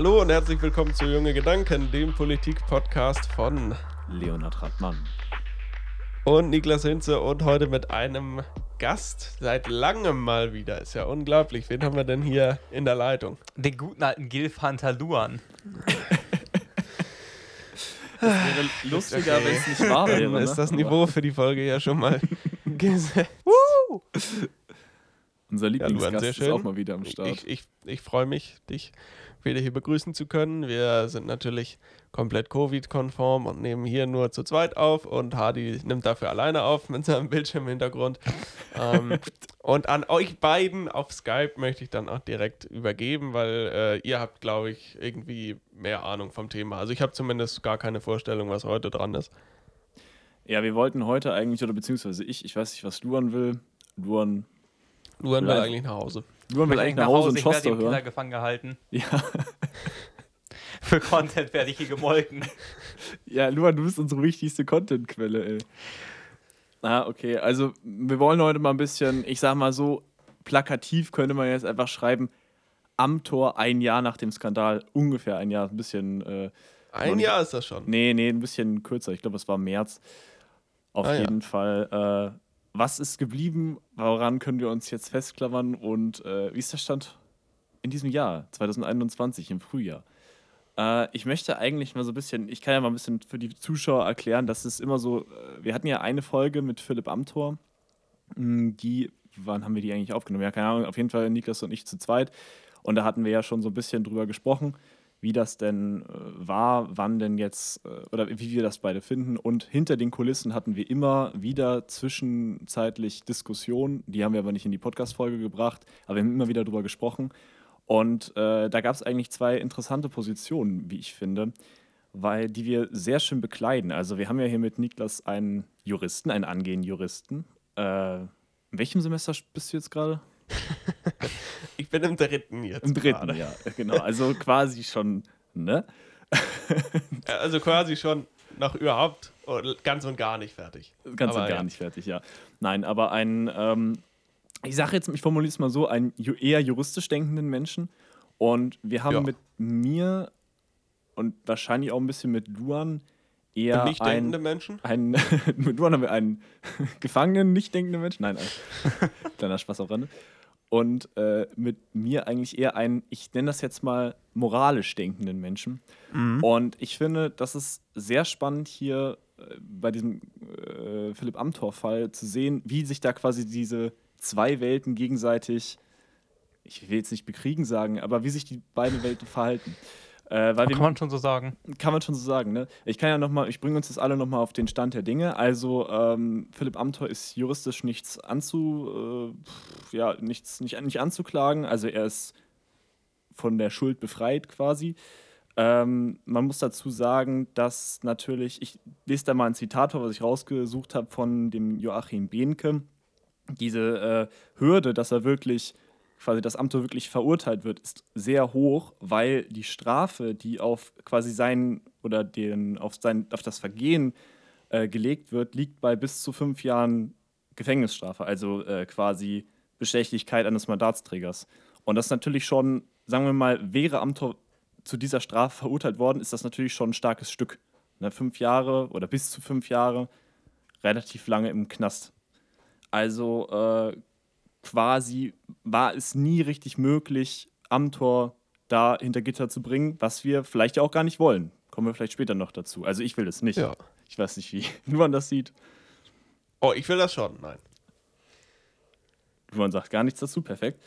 Hallo und herzlich willkommen zu Junge Gedanken, dem Politik-Podcast von Leonhard Radmann und Niklas Hinze und heute mit einem Gast seit langem mal wieder. Ist ja unglaublich. Wen haben wir denn hier in der Leitung? Den guten alten Gilfanter Luan. Das wäre lustiger, okay. wenn es nicht wahr wäre. Dann ist ne? das Niveau für die Folge ja schon mal gesetzt. Unser Lieblingsgast ja, ist auch mal wieder am Start. Ich, ich, ich freue mich, dich wieder hier begrüßen zu können. Wir sind natürlich komplett Covid-konform und nehmen hier nur zu zweit auf und Hardy nimmt dafür alleine auf mit seinem Bildschirmhintergrund. ähm, und an euch beiden auf Skype möchte ich dann auch direkt übergeben, weil äh, ihr habt, glaube ich, irgendwie mehr Ahnung vom Thema. Also ich habe zumindest gar keine Vorstellung, was heute dran ist. Ja, wir wollten heute eigentlich, oder beziehungsweise ich, ich weiß nicht, was Luan will. Luan Luan will eigentlich nach Hause. Luan will eigentlich nach Hause, und Schoster hören. Ich gefangen gehalten. Ja. Für Content werde ich hier gemolken. Ja, Luan, du bist unsere wichtigste Content-Quelle, ey. Ah, okay. Also, wir wollen heute mal ein bisschen, ich sag mal so, plakativ könnte man jetzt einfach schreiben, am Tor ein Jahr nach dem Skandal, ungefähr ein Jahr, ein bisschen. Äh, ein Jahr ist das schon? Nee, nee, ein bisschen kürzer. Ich glaube, es war März. Auf ah, jeden ja. Fall. Äh, was ist geblieben? Woran können wir uns jetzt festklammern? Und äh, wie ist der Stand in diesem Jahr, 2021, im Frühjahr? Äh, ich möchte eigentlich mal so ein bisschen, ich kann ja mal ein bisschen für die Zuschauer erklären, dass es immer so, äh, wir hatten ja eine Folge mit Philipp Amthor, hm, die, wann haben wir die eigentlich aufgenommen? Ja, keine Ahnung, auf jeden Fall Niklas und ich zu zweit. Und da hatten wir ja schon so ein bisschen drüber gesprochen wie das denn äh, war, wann denn jetzt äh, oder wie wir das beide finden. Und hinter den Kulissen hatten wir immer wieder zwischenzeitlich Diskussionen, die haben wir aber nicht in die Podcast-Folge gebracht, aber wir haben immer wieder darüber gesprochen. Und äh, da gab es eigentlich zwei interessante Positionen, wie ich finde, weil die wir sehr schön bekleiden. Also wir haben ja hier mit Niklas einen Juristen, einen angehenden Juristen. Äh, in welchem Semester bist du jetzt gerade? ich bin im dritten jetzt. Im dritten, gerade. ja, genau. Also quasi schon, ne? also quasi schon noch überhaupt ganz und gar nicht fertig. Ganz aber und gar ja. nicht fertig, ja. Nein, aber ein, ähm, ich sage jetzt, ich formuliere es mal so, einen eher juristisch denkenden Menschen. Und wir haben ja. mit mir und wahrscheinlich auch ein bisschen mit Luan eher nicht denkende ein, Menschen? Ein, mit Luan haben wir einen Gefangenen, nicht denkenden Menschen. Nein, ein kleiner Spaß am Rande und äh, mit mir eigentlich eher einen, ich nenne das jetzt mal moralisch denkenden Menschen. Mhm. Und ich finde, das ist sehr spannend hier äh, bei diesem äh, Philipp Amthor-Fall zu sehen, wie sich da quasi diese zwei Welten gegenseitig, ich will jetzt nicht bekriegen sagen, aber wie sich die beiden Welten verhalten. Äh, kann man schon so sagen. Kann man schon so sagen, ne? Ich kann ja noch mal, ich bringe uns jetzt alle noch mal auf den Stand der Dinge. Also ähm, Philipp Amthor ist juristisch nichts anzu, äh, ja, nichts, nicht, nicht anzuklagen. Also er ist von der Schuld befreit quasi. Ähm, man muss dazu sagen, dass natürlich, ich lese da mal ein Zitat vor, was ich rausgesucht habe von dem Joachim Behnke. Diese äh, Hürde, dass er wirklich quasi das Amt wirklich verurteilt wird, ist sehr hoch, weil die Strafe, die auf quasi sein oder den, auf, sein, auf das Vergehen äh, gelegt wird, liegt bei bis zu fünf Jahren Gefängnisstrafe, also äh, quasi Bestechlichkeit eines Mandatsträgers. Und das natürlich schon, sagen wir mal, wäre Amtor zu dieser Strafe verurteilt worden, ist das natürlich schon ein starkes Stück. Ne, fünf Jahre oder bis zu fünf Jahre, relativ lange im Knast. Also äh, quasi war es nie richtig möglich, Amtor da hinter Gitter zu bringen, was wir vielleicht ja auch gar nicht wollen. Kommen wir vielleicht später noch dazu. Also ich will das nicht. Ja. Ich weiß nicht, wie Luan das sieht. Oh, ich will das schon, nein. Luan sagt gar nichts dazu, perfekt.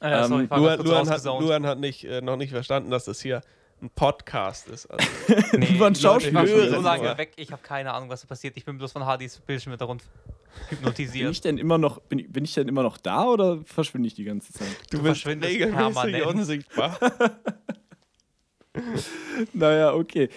Ah, ja, sorry, ähm, Luan, Luan, hat, Luan, hat, nicht, äh, noch nicht verstanden, dass das hier ein Podcast ist. Also. nee, Luan Schauspieler. Ich war so lange weg, ich habe keine Ahnung, was da passiert. Ich bin bloß von Hardys Bildschirm mit darunter hypnotisiert. Bin ich denn immer noch, bin, bin ich denn immer noch da oder verschwinde ich die ganze Zeit? Du, du bist regelmäßig unsichtbar. naja, okay.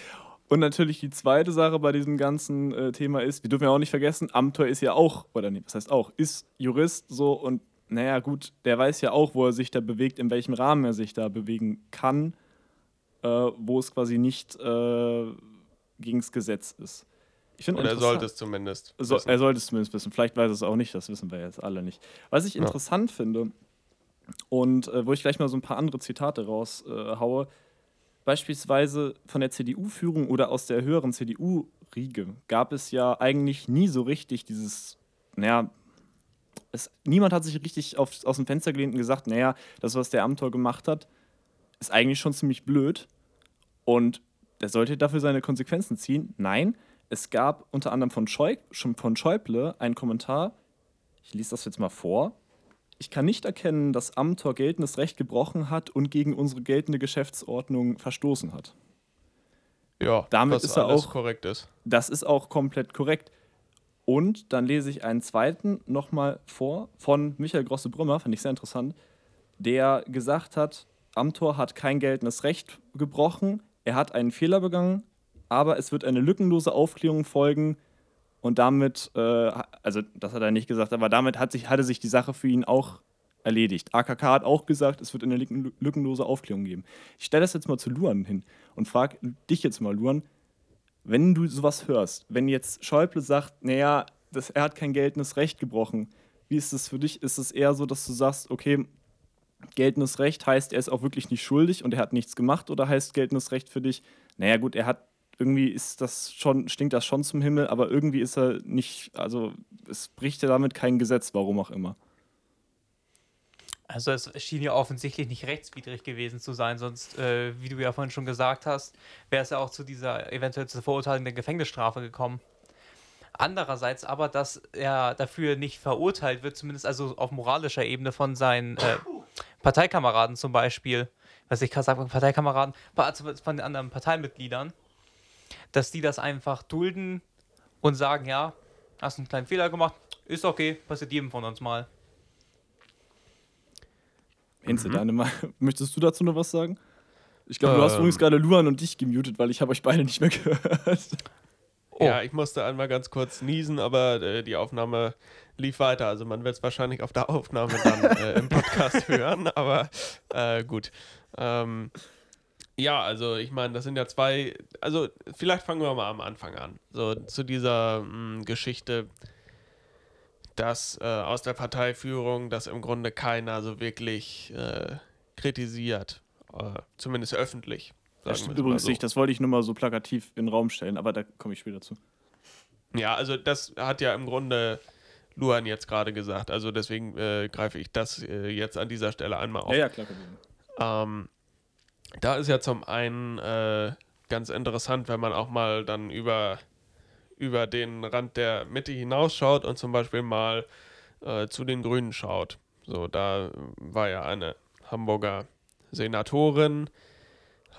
Und natürlich die zweite Sache bei diesem ganzen äh, Thema ist, wir dürfen ja auch nicht vergessen, Amtor ist ja auch, oder nee, was heißt auch, ist Jurist so und naja, gut, der weiß ja auch, wo er sich da bewegt, in welchem Rahmen er sich da bewegen kann, äh, wo es quasi nicht äh, gegen das Gesetz ist. Ich Oder er sollte es zumindest. So, er sollte es zumindest wissen. Vielleicht weiß er es auch nicht, das wissen wir jetzt alle nicht. Was ich interessant ja. finde und äh, wo ich gleich mal so ein paar andere Zitate raushaue, äh, beispielsweise von der CDU-Führung oder aus der höheren CDU-Riege gab es ja eigentlich nie so richtig dieses, naja, es, niemand hat sich richtig auf, aus dem Fenster gelehnt und gesagt, naja, das, was der Amtor gemacht hat, ist eigentlich schon ziemlich blöd und der sollte dafür seine Konsequenzen ziehen. Nein, es gab unter anderem von, Scheu von Schäuble einen Kommentar, ich lese das jetzt mal vor. Ich kann nicht erkennen, dass Amtor geltendes Recht gebrochen hat und gegen unsere geltende Geschäftsordnung verstoßen hat. Ja, damit ist er auch korrekt ist. Das ist auch komplett korrekt. Und dann lese ich einen zweiten nochmal vor von Michael Grosse-Brümmer, fand ich sehr interessant, der gesagt hat, Amtor hat kein geltendes Recht gebrochen, er hat einen Fehler begangen, aber es wird eine lückenlose Aufklärung folgen und damit, äh, also das hat er nicht gesagt, aber damit hat sich, hatte sich die Sache für ihn auch erledigt. AKK hat auch gesagt, es wird eine lückenlose Aufklärung geben. Ich stelle das jetzt mal zu Luan hin und frage dich jetzt mal, Luan, wenn du sowas hörst, wenn jetzt Schäuble sagt, naja, das, er hat kein geltendes Recht gebrochen, wie ist das für dich? Ist es eher so, dass du sagst, okay, geltendes Recht heißt, er ist auch wirklich nicht schuldig und er hat nichts gemacht oder heißt geltendes Recht für dich, naja gut, er hat irgendwie ist das schon, stinkt das schon zum Himmel, aber irgendwie ist er nicht, also es bricht ja damit kein Gesetz, warum auch immer. Also es schien ja offensichtlich nicht rechtswidrig gewesen zu sein, sonst, äh, wie du ja vorhin schon gesagt hast, wäre es ja auch zu dieser eventuell zur Verurteilung der Gefängnisstrafe gekommen. Andererseits aber, dass er dafür nicht verurteilt wird, zumindest also auf moralischer Ebene von seinen äh, Parteikameraden zum Beispiel, was ich gerade sage, Parteikameraden, also von den anderen Parteimitgliedern, dass die das einfach dulden und sagen, ja, hast einen kleinen Fehler gemacht, ist okay, passiert jedem von uns mal. Enze, mhm. deine mal, möchtest du dazu noch was sagen? Ich glaube, ähm. du hast ähm. übrigens gerade Luan und dich gemutet, weil ich habe euch beide nicht mehr gehört. Oh. Ja, ich musste einmal ganz kurz niesen, aber äh, die Aufnahme lief weiter. Also man wird es wahrscheinlich auf der Aufnahme dann äh, im Podcast hören, aber äh, gut. Ähm, ja, also ich meine, das sind ja zwei, also vielleicht fangen wir mal am Anfang an. So zu dieser mh, hm, Geschichte, dass äh, aus der Parteiführung das im Grunde keiner so wirklich äh, kritisiert, äh, zumindest öffentlich. Das stimmt übrigens so. nicht, das wollte ich nur mal so plakativ in den Raum stellen, aber da komme ich später zu. Ja, also das hat ja im Grunde Luan jetzt gerade gesagt, also deswegen äh, greife ich das äh, jetzt an dieser Stelle einmal auf. Ja, ja, klar. Ähm, da ist ja zum einen äh, ganz interessant, wenn man auch mal dann über, über den Rand der Mitte hinausschaut und zum Beispiel mal äh, zu den Grünen schaut. So, da war ja eine Hamburger Senatorin,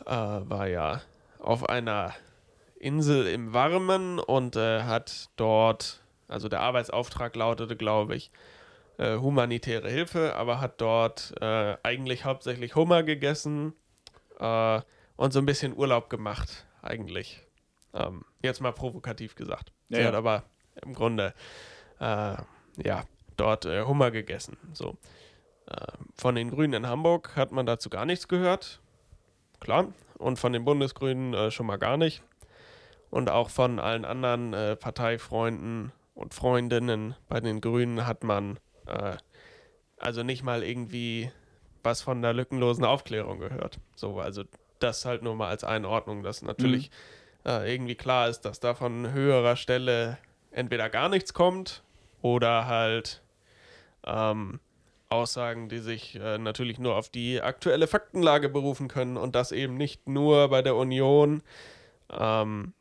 äh, war ja auf einer Insel im Warmen und äh, hat dort, also der Arbeitsauftrag lautete, glaube ich, äh, humanitäre Hilfe, aber hat dort äh, eigentlich hauptsächlich Hummer gegessen äh, und so ein bisschen Urlaub gemacht, eigentlich. Ähm, jetzt mal provokativ gesagt. Sie ja, hat aber im Grunde, äh, ja, dort Hummer gegessen. So. Von den Grünen in Hamburg hat man dazu gar nichts gehört. Klar. Und von den Bundesgrünen äh, schon mal gar nicht. Und auch von allen anderen äh, Parteifreunden und Freundinnen bei den Grünen hat man also nicht mal irgendwie was von der lückenlosen Aufklärung gehört. So, also das halt nur mal als Einordnung, dass natürlich mhm. äh, irgendwie klar ist, dass da von höherer Stelle entweder gar nichts kommt oder halt ähm, Aussagen, die sich äh, natürlich nur auf die aktuelle Faktenlage berufen können und das eben nicht nur bei der Union, ähm,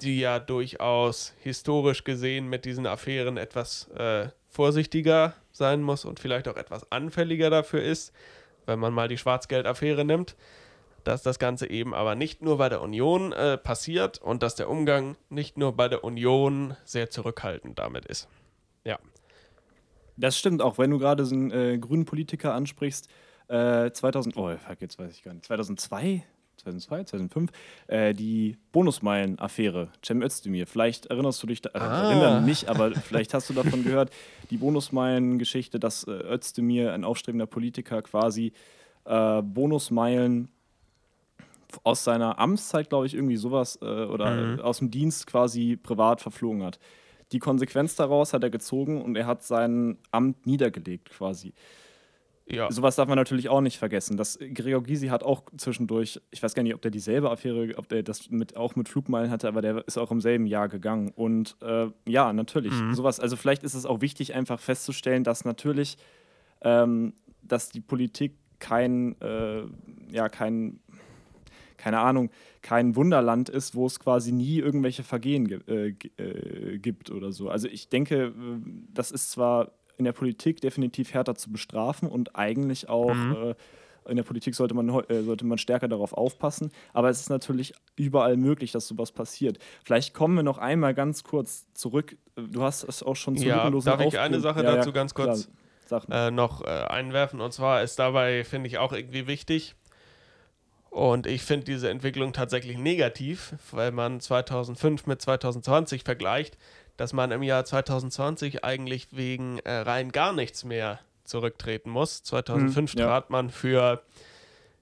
die ja durchaus historisch gesehen mit diesen Affären etwas äh, vorsichtiger sein muss und vielleicht auch etwas anfälliger dafür ist, wenn man mal die Schwarzgeldaffäre nimmt, dass das Ganze eben aber nicht nur bei der Union äh, passiert und dass der Umgang nicht nur bei der Union sehr zurückhaltend damit ist. Das stimmt auch, wenn du gerade so einen äh, grünen Politiker ansprichst. Äh, 2000, oh, fuck, jetzt weiß ich gar nicht. 2002 2002, 2005, äh, die Bonusmeilen-Affäre, Cem Özdemir. Vielleicht erinnerst du dich, da, äh, ah. erinnern nicht, aber vielleicht hast du davon gehört, die Bonusmeilen-Geschichte, dass äh, Özdemir, ein aufstrebender Politiker, quasi äh, Bonusmeilen aus seiner Amtszeit, glaube ich, irgendwie sowas, äh, oder mhm. aus dem Dienst quasi privat verflogen hat. Die Konsequenz daraus hat er gezogen und er hat sein Amt niedergelegt quasi. ja. sowas darf man natürlich auch nicht vergessen. Das, Gregor Gysi hat auch zwischendurch, ich weiß gar nicht, ob der dieselbe Affäre, ob der das mit, auch mit Flugmeilen hatte, aber der ist auch im selben Jahr gegangen. Und äh, ja, natürlich, mhm. sowas, also vielleicht ist es auch wichtig, einfach festzustellen, dass natürlich, ähm, dass die Politik kein, äh, ja, kein, keine Ahnung, kein Wunderland ist, wo es quasi nie irgendwelche Vergehen äh, äh, gibt oder so. Also ich denke, äh, das ist zwar in der Politik definitiv härter zu bestrafen und eigentlich auch mhm. äh, in der Politik sollte man, äh, sollte man stärker darauf aufpassen. Aber es ist natürlich überall möglich, dass sowas passiert. Vielleicht kommen wir noch einmal ganz kurz zurück. Du hast es auch schon zu ja, Darf ich eine Sache ja, dazu ja, ganz kurz äh, noch äh, einwerfen? Und zwar ist dabei, finde ich, auch irgendwie wichtig, und ich finde diese Entwicklung tatsächlich negativ, weil man 2005 mit 2020 vergleicht, dass man im Jahr 2020 eigentlich wegen äh, rein gar nichts mehr zurücktreten muss. 2005 hm, ja. trat man für,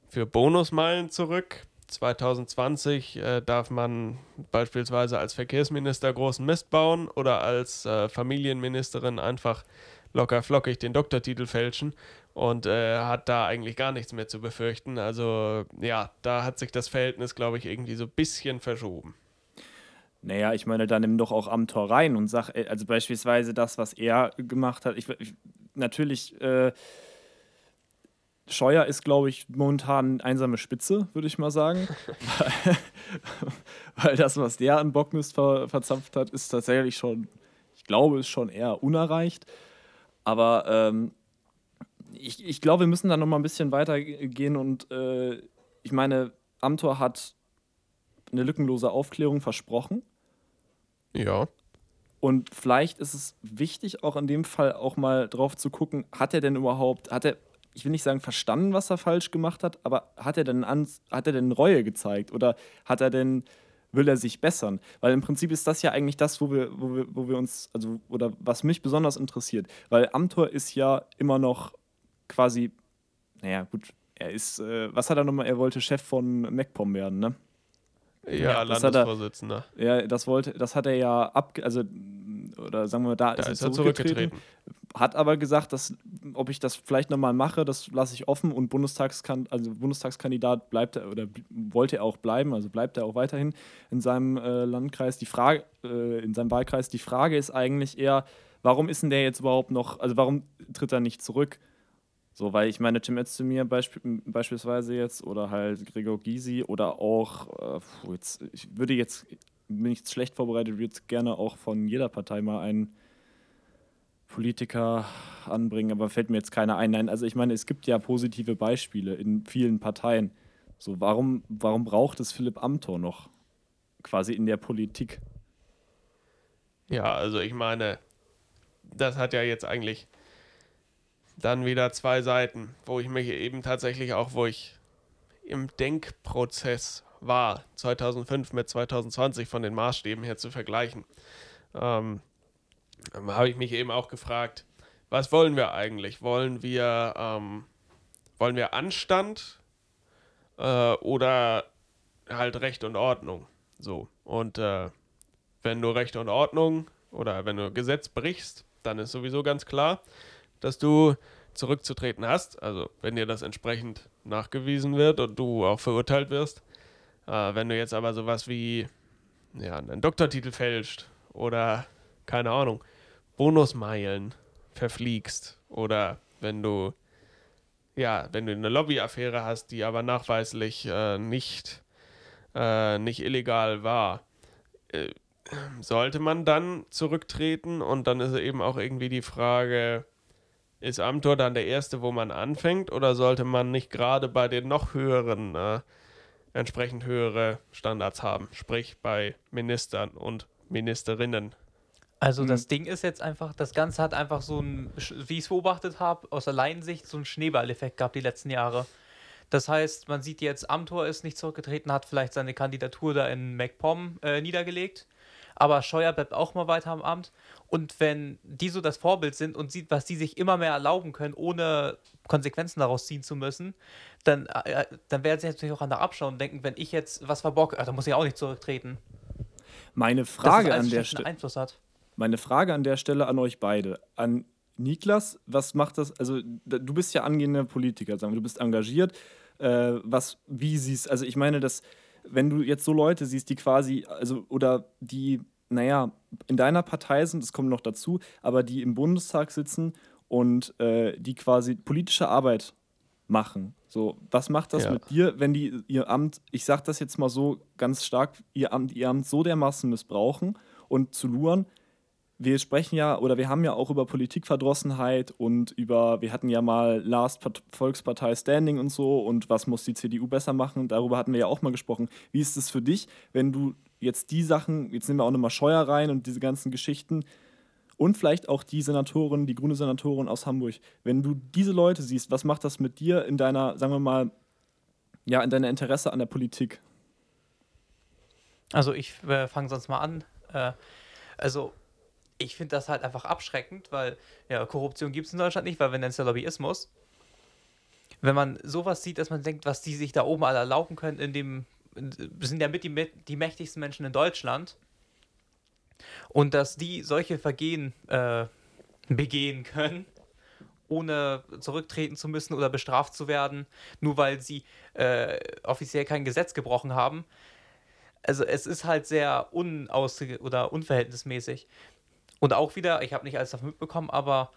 für Bonusmeilen zurück. 2020 äh, darf man beispielsweise als Verkehrsminister großen Mist bauen oder als äh, Familienministerin einfach locker flockig den Doktortitel fälschen und äh, hat da eigentlich gar nichts mehr zu befürchten. Also ja, da hat sich das Verhältnis, glaube ich, irgendwie so ein bisschen verschoben. Naja, ich meine, da nimm doch auch am Tor rein und sag, äh, also beispielsweise das, was er gemacht hat. Ich, ich natürlich, äh, Scheuer ist, glaube ich, momentan einsame Spitze, würde ich mal sagen. weil, das, was der an Bockmist ver, verzapft hat, ist tatsächlich schon, ich glaube, ist schon eher unerreicht. Aber ähm, ich, ich glaube, wir müssen da noch mal ein bisschen weitergehen und äh, ich meine, Amtor hat eine lückenlose Aufklärung versprochen. Ja. Und vielleicht ist es wichtig, auch in dem Fall auch mal drauf zu gucken, hat er denn überhaupt, hat er, ich will nicht sagen verstanden, was er falsch gemacht hat, aber hat er denn, an, hat er denn Reue gezeigt oder hat er denn, will er sich bessern? Weil im Prinzip ist das ja eigentlich das, wo wir, wo wir, wo wir uns, also, oder was mich besonders interessiert. Weil Amtor ist ja immer noch quasi, naja, gut, er ist, äh, was hat er nochmal, er wollte Chef von MacPom werden, ne? Ja, ja Landesvorsitzender. Er, ja, das wollte, das hat er ja ab, also oder sagen wir, da, da ist, er zurückgetreten. Hat aber gesagt, dass, ob ich das vielleicht nochmal mache, das lasse ich offen und Bundestagskan also Bundestagskandidat bleibt er oder wollte er auch bleiben, also bleibt er auch weiterhin in seinem äh, Landkreis. Die Frage, äh, in seinem Wahlkreis, die Frage ist eigentlich eher, warum ist denn der jetzt überhaupt noch, also warum tritt er nicht zurück? So, weil ich meine, Tim Özdemir beisp beispielsweise jetzt oder halt Gregor Gysi oder auch, äh, jetzt, ich würde jetzt, bin ich schlecht vorbereitet, würde jetzt gerne auch von jeder Partei mal einen Politiker anbringen, aber fällt mir jetzt keiner ein. Nein, also ich meine, es gibt ja positive Beispiele in vielen Parteien. So, warum, warum braucht es Philipp Amthor noch quasi in der Politik? Ja, also ich meine, das hat ja jetzt eigentlich dann wieder zwei Seiten, wo ich mich eben tatsächlich auch, wo ich im Denkprozess war, 2005 mit 2020 von den Maßstäben her zu vergleichen, ähm, habe ich mich eben auch gefragt, was wollen wir eigentlich? Wollen wir, ähm, wollen wir Anstand äh, oder halt Recht und Ordnung? So. Und äh, wenn du Recht und Ordnung oder wenn du Gesetz brichst, dann ist sowieso ganz klar, dass du zurückzutreten hast, also wenn dir das entsprechend nachgewiesen wird und du auch verurteilt wirst. Äh, wenn du jetzt aber sowas wie ja, einen Doktortitel fälscht oder keine Ahnung, Bonusmeilen verfliegst oder wenn du ja, wenn du eine Lobbyaffäre hast, die aber nachweislich äh, nicht, äh, nicht illegal war, äh, sollte man dann zurücktreten und dann ist eben auch irgendwie die Frage, ist Amtor dann der erste, wo man anfängt, oder sollte man nicht gerade bei den noch höheren äh, entsprechend höhere Standards haben, sprich bei Ministern und Ministerinnen? Also das hm. Ding ist jetzt einfach, das Ganze hat einfach so ein, wie ich es beobachtet habe, aus der Laiensicht so einen Schneeballeffekt gehabt die letzten Jahre. Das heißt, man sieht jetzt, Amtor ist nicht zurückgetreten, hat vielleicht seine Kandidatur da in MacPom äh, niedergelegt aber Scheuer bleibt auch mal weiter am Amt. Und wenn die so das Vorbild sind und sieht, was die sich immer mehr erlauben können, ohne Konsequenzen daraus ziehen zu müssen, dann, äh, dann werden sie natürlich auch an der abschauen und denken, wenn ich jetzt was verbocke, äh, dann muss ich auch nicht zurücktreten. Meine Frage an der Stelle. Meine Frage an der Stelle an euch beide. An Niklas, was macht das? Also, du bist ja angehender Politiker, sagen wir, du bist engagiert. Äh, was, wie siehst also ich meine, dass, wenn du jetzt so Leute siehst, die quasi, also, oder die, naja, in deiner Partei sind, das kommt noch dazu, aber die im Bundestag sitzen und äh, die quasi politische Arbeit machen. So, was macht das ja. mit dir, wenn die ihr Amt, ich sag das jetzt mal so ganz stark, ihr Amt, ihr Amt so dermaßen missbrauchen und zu luren, wir sprechen ja oder wir haben ja auch über Politikverdrossenheit und über, wir hatten ja mal Last Volkspartei Standing und so und was muss die CDU besser machen, darüber hatten wir ja auch mal gesprochen. Wie ist es für dich, wenn du jetzt die Sachen, jetzt nehmen wir auch nochmal Scheuer rein und diese ganzen Geschichten und vielleicht auch die Senatorin, die grüne Senatorin aus Hamburg, wenn du diese Leute siehst, was macht das mit dir in deiner, sagen wir mal, ja, in deiner Interesse an der Politik? Also ich äh, fange sonst mal an. Äh, also ich finde das halt einfach abschreckend, weil ja, Korruption gibt es in Deutschland nicht, weil wir nennen es ja Lobbyismus. Wenn man sowas sieht, dass man denkt, was die sich da oben alle erlauben können, in dem sind ja mit die, die mächtigsten Menschen in Deutschland. Und dass die solche Vergehen äh, begehen können, ohne zurücktreten zu müssen oder bestraft zu werden, nur weil sie äh, offiziell kein Gesetz gebrochen haben. Also es ist halt sehr unaus oder unverhältnismäßig. Und auch wieder, ich habe nicht alles davon mitbekommen, aber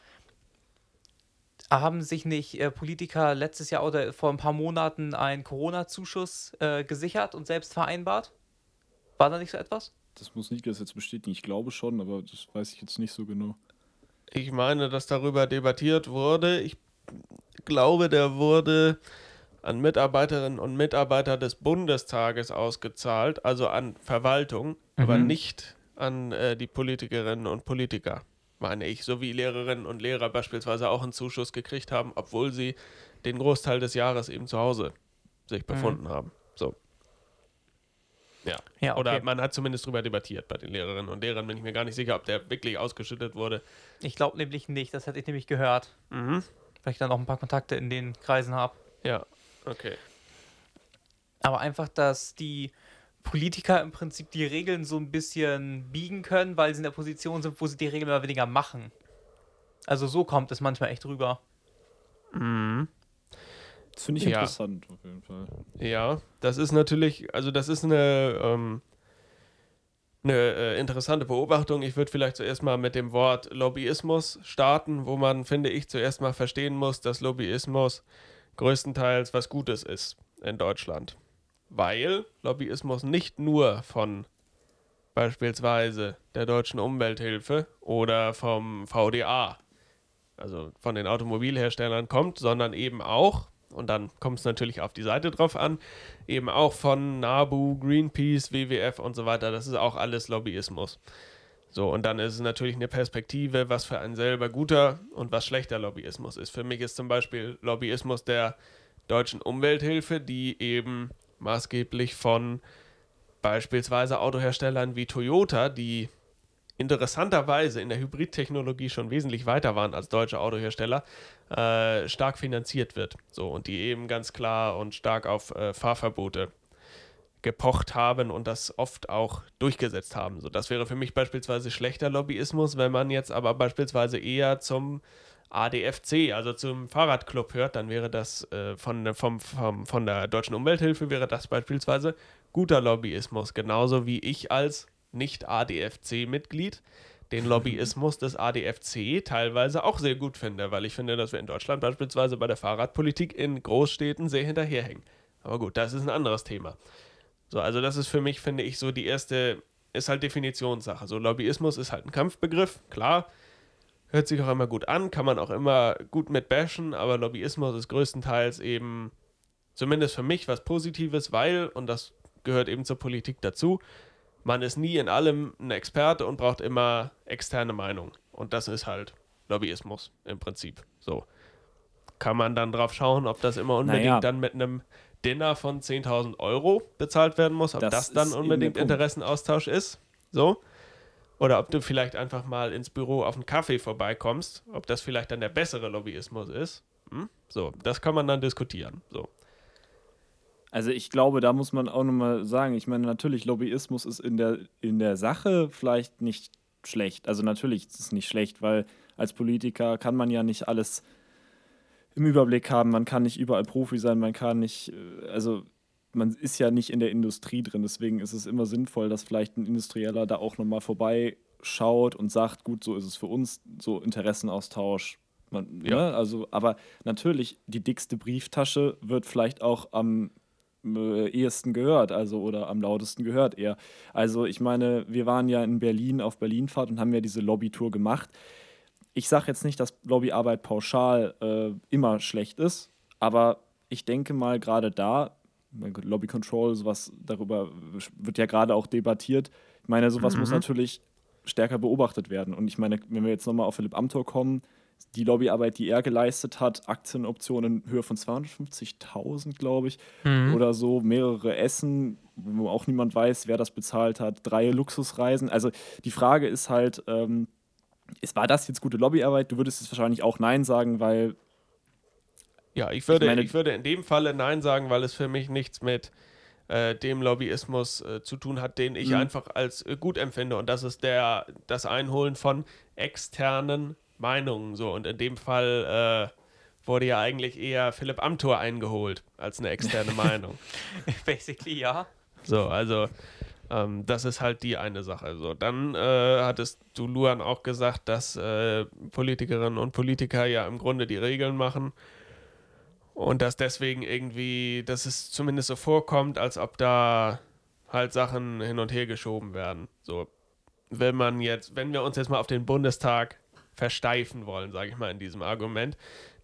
haben sich nicht äh, Politiker letztes Jahr oder vor ein paar Monaten einen Corona-Zuschuss äh, gesichert und selbst vereinbart? War da nicht so etwas? Das muss Niklas jetzt bestätigen. Ich glaube schon, aber das weiß ich jetzt nicht so genau. Ich meine, dass darüber debattiert wurde. Ich glaube, der wurde an Mitarbeiterinnen und Mitarbeiter des Bundestages ausgezahlt, also an Verwaltung, mhm. aber nicht an äh, die Politikerinnen und Politiker, meine ich, so wie Lehrerinnen und Lehrer beispielsweise auch einen Zuschuss gekriegt haben, obwohl sie den Großteil des Jahres eben zu Hause sich mhm. befunden mhm. haben. So. Ja. ja okay. Oder man hat zumindest darüber debattiert bei den Lehrerinnen und Lehrern, bin ich mir gar nicht sicher, ob der wirklich ausgeschüttet wurde. Ich glaube nämlich nicht, das hätte ich nämlich gehört. Mhm. Weil ich dann auch ein paar Kontakte in den Kreisen habe. Ja, okay. Aber einfach, dass die Politiker im Prinzip die Regeln so ein bisschen biegen können, weil sie in der Position sind, wo sie die Regeln immer weniger machen. Also so kommt es manchmal echt rüber. Mhm. Das finde ich ja. interessant auf jeden Fall. Ja, das ist natürlich, also das ist eine, ähm, eine äh, interessante Beobachtung. Ich würde vielleicht zuerst mal mit dem Wort Lobbyismus starten, wo man, finde ich, zuerst mal verstehen muss, dass Lobbyismus größtenteils was Gutes ist in Deutschland weil Lobbyismus nicht nur von beispielsweise der deutschen Umwelthilfe oder vom VDA, also von den Automobilherstellern kommt, sondern eben auch, und dann kommt es natürlich auf die Seite drauf an, eben auch von NABU, Greenpeace, WWF und so weiter. Das ist auch alles Lobbyismus. So, und dann ist es natürlich eine Perspektive, was für einen selber guter und was schlechter Lobbyismus ist. Für mich ist zum Beispiel Lobbyismus der deutschen Umwelthilfe, die eben maßgeblich von beispielsweise Autoherstellern wie Toyota, die interessanterweise in der Hybridtechnologie schon wesentlich weiter waren als deutsche Autohersteller, äh, stark finanziert wird. So, und die eben ganz klar und stark auf äh, Fahrverbote gepocht haben und das oft auch durchgesetzt haben. So, das wäre für mich beispielsweise schlechter Lobbyismus, wenn man jetzt aber beispielsweise eher zum ADFC, also zum Fahrradclub hört, dann wäre das äh, von, vom, vom, von der Deutschen Umwelthilfe wäre das beispielsweise guter Lobbyismus, genauso wie ich als Nicht-ADFC-Mitglied den Lobbyismus des ADFC teilweise auch sehr gut finde, weil ich finde, dass wir in Deutschland beispielsweise bei der Fahrradpolitik in Großstädten sehr hinterherhängen. Aber gut, das ist ein anderes Thema. So, also das ist für mich, finde ich, so die erste, ist halt Definitionssache. So, Lobbyismus ist halt ein Kampfbegriff, klar hört sich auch immer gut an, kann man auch immer gut mit bashen, aber Lobbyismus ist größtenteils eben, zumindest für mich, was Positives, weil, und das gehört eben zur Politik dazu, man ist nie in allem ein Experte und braucht immer externe Meinung. Und das ist halt Lobbyismus im Prinzip. So. Kann man dann drauf schauen, ob das immer unbedingt naja. dann mit einem Dinner von 10.000 Euro bezahlt werden muss, ob das, das dann unbedingt Interessenaustausch ist. So. Oder ob du vielleicht einfach mal ins Büro auf einen Kaffee vorbeikommst, ob das vielleicht dann der bessere Lobbyismus ist. Hm? So, das kann man dann diskutieren. So. Also ich glaube, da muss man auch nochmal sagen, ich meine, natürlich, Lobbyismus ist in der, in der Sache vielleicht nicht schlecht. Also natürlich ist es nicht schlecht, weil als Politiker kann man ja nicht alles im Überblick haben, man kann nicht überall Profi sein, man kann nicht, äh, also man ist ja nicht in der Industrie drin, deswegen ist es immer sinnvoll, dass vielleicht ein Industrieller da auch nochmal vorbeischaut und sagt, gut, so ist es für uns, so Interessenaustausch. Man, ja. ne? Also, aber natürlich, die dickste Brieftasche wird vielleicht auch am äh, ehesten gehört, also oder am lautesten gehört eher. Also ich meine, wir waren ja in Berlin auf Berlinfahrt und haben ja diese Lobbytour gemacht. Ich sage jetzt nicht, dass Lobbyarbeit pauschal äh, immer schlecht ist, aber ich denke mal gerade da, Lobby Control, sowas darüber wird ja gerade auch debattiert. Ich meine, sowas mhm. muss natürlich stärker beobachtet werden. Und ich meine, wenn wir jetzt nochmal auf Philipp Amthor kommen, die Lobbyarbeit, die er geleistet hat, Aktienoptionen in Höhe von 250.000, glaube ich, mhm. oder so, mehrere Essen, wo auch niemand weiß, wer das bezahlt hat, drei Luxusreisen. Also die Frage ist halt, ähm, ist, war das jetzt gute Lobbyarbeit? Du würdest es wahrscheinlich auch Nein sagen, weil. Ja, ich würde, ich, meine, ich würde in dem Falle Nein sagen, weil es für mich nichts mit äh, dem Lobbyismus äh, zu tun hat, den ich mhm. einfach als äh, gut empfinde. Und das ist der, das Einholen von externen Meinungen so. Und in dem Fall äh, wurde ja eigentlich eher Philipp Amthor eingeholt als eine externe Meinung. Basically, ja. So, also ähm, das ist halt die eine Sache. So, dann äh, hattest du Luan auch gesagt, dass äh, Politikerinnen und Politiker ja im Grunde die Regeln machen. Und dass deswegen irgendwie, dass es zumindest so vorkommt, als ob da halt Sachen hin und her geschoben werden. So, wenn man jetzt, wenn wir uns jetzt mal auf den Bundestag versteifen wollen, sage ich mal, in diesem Argument,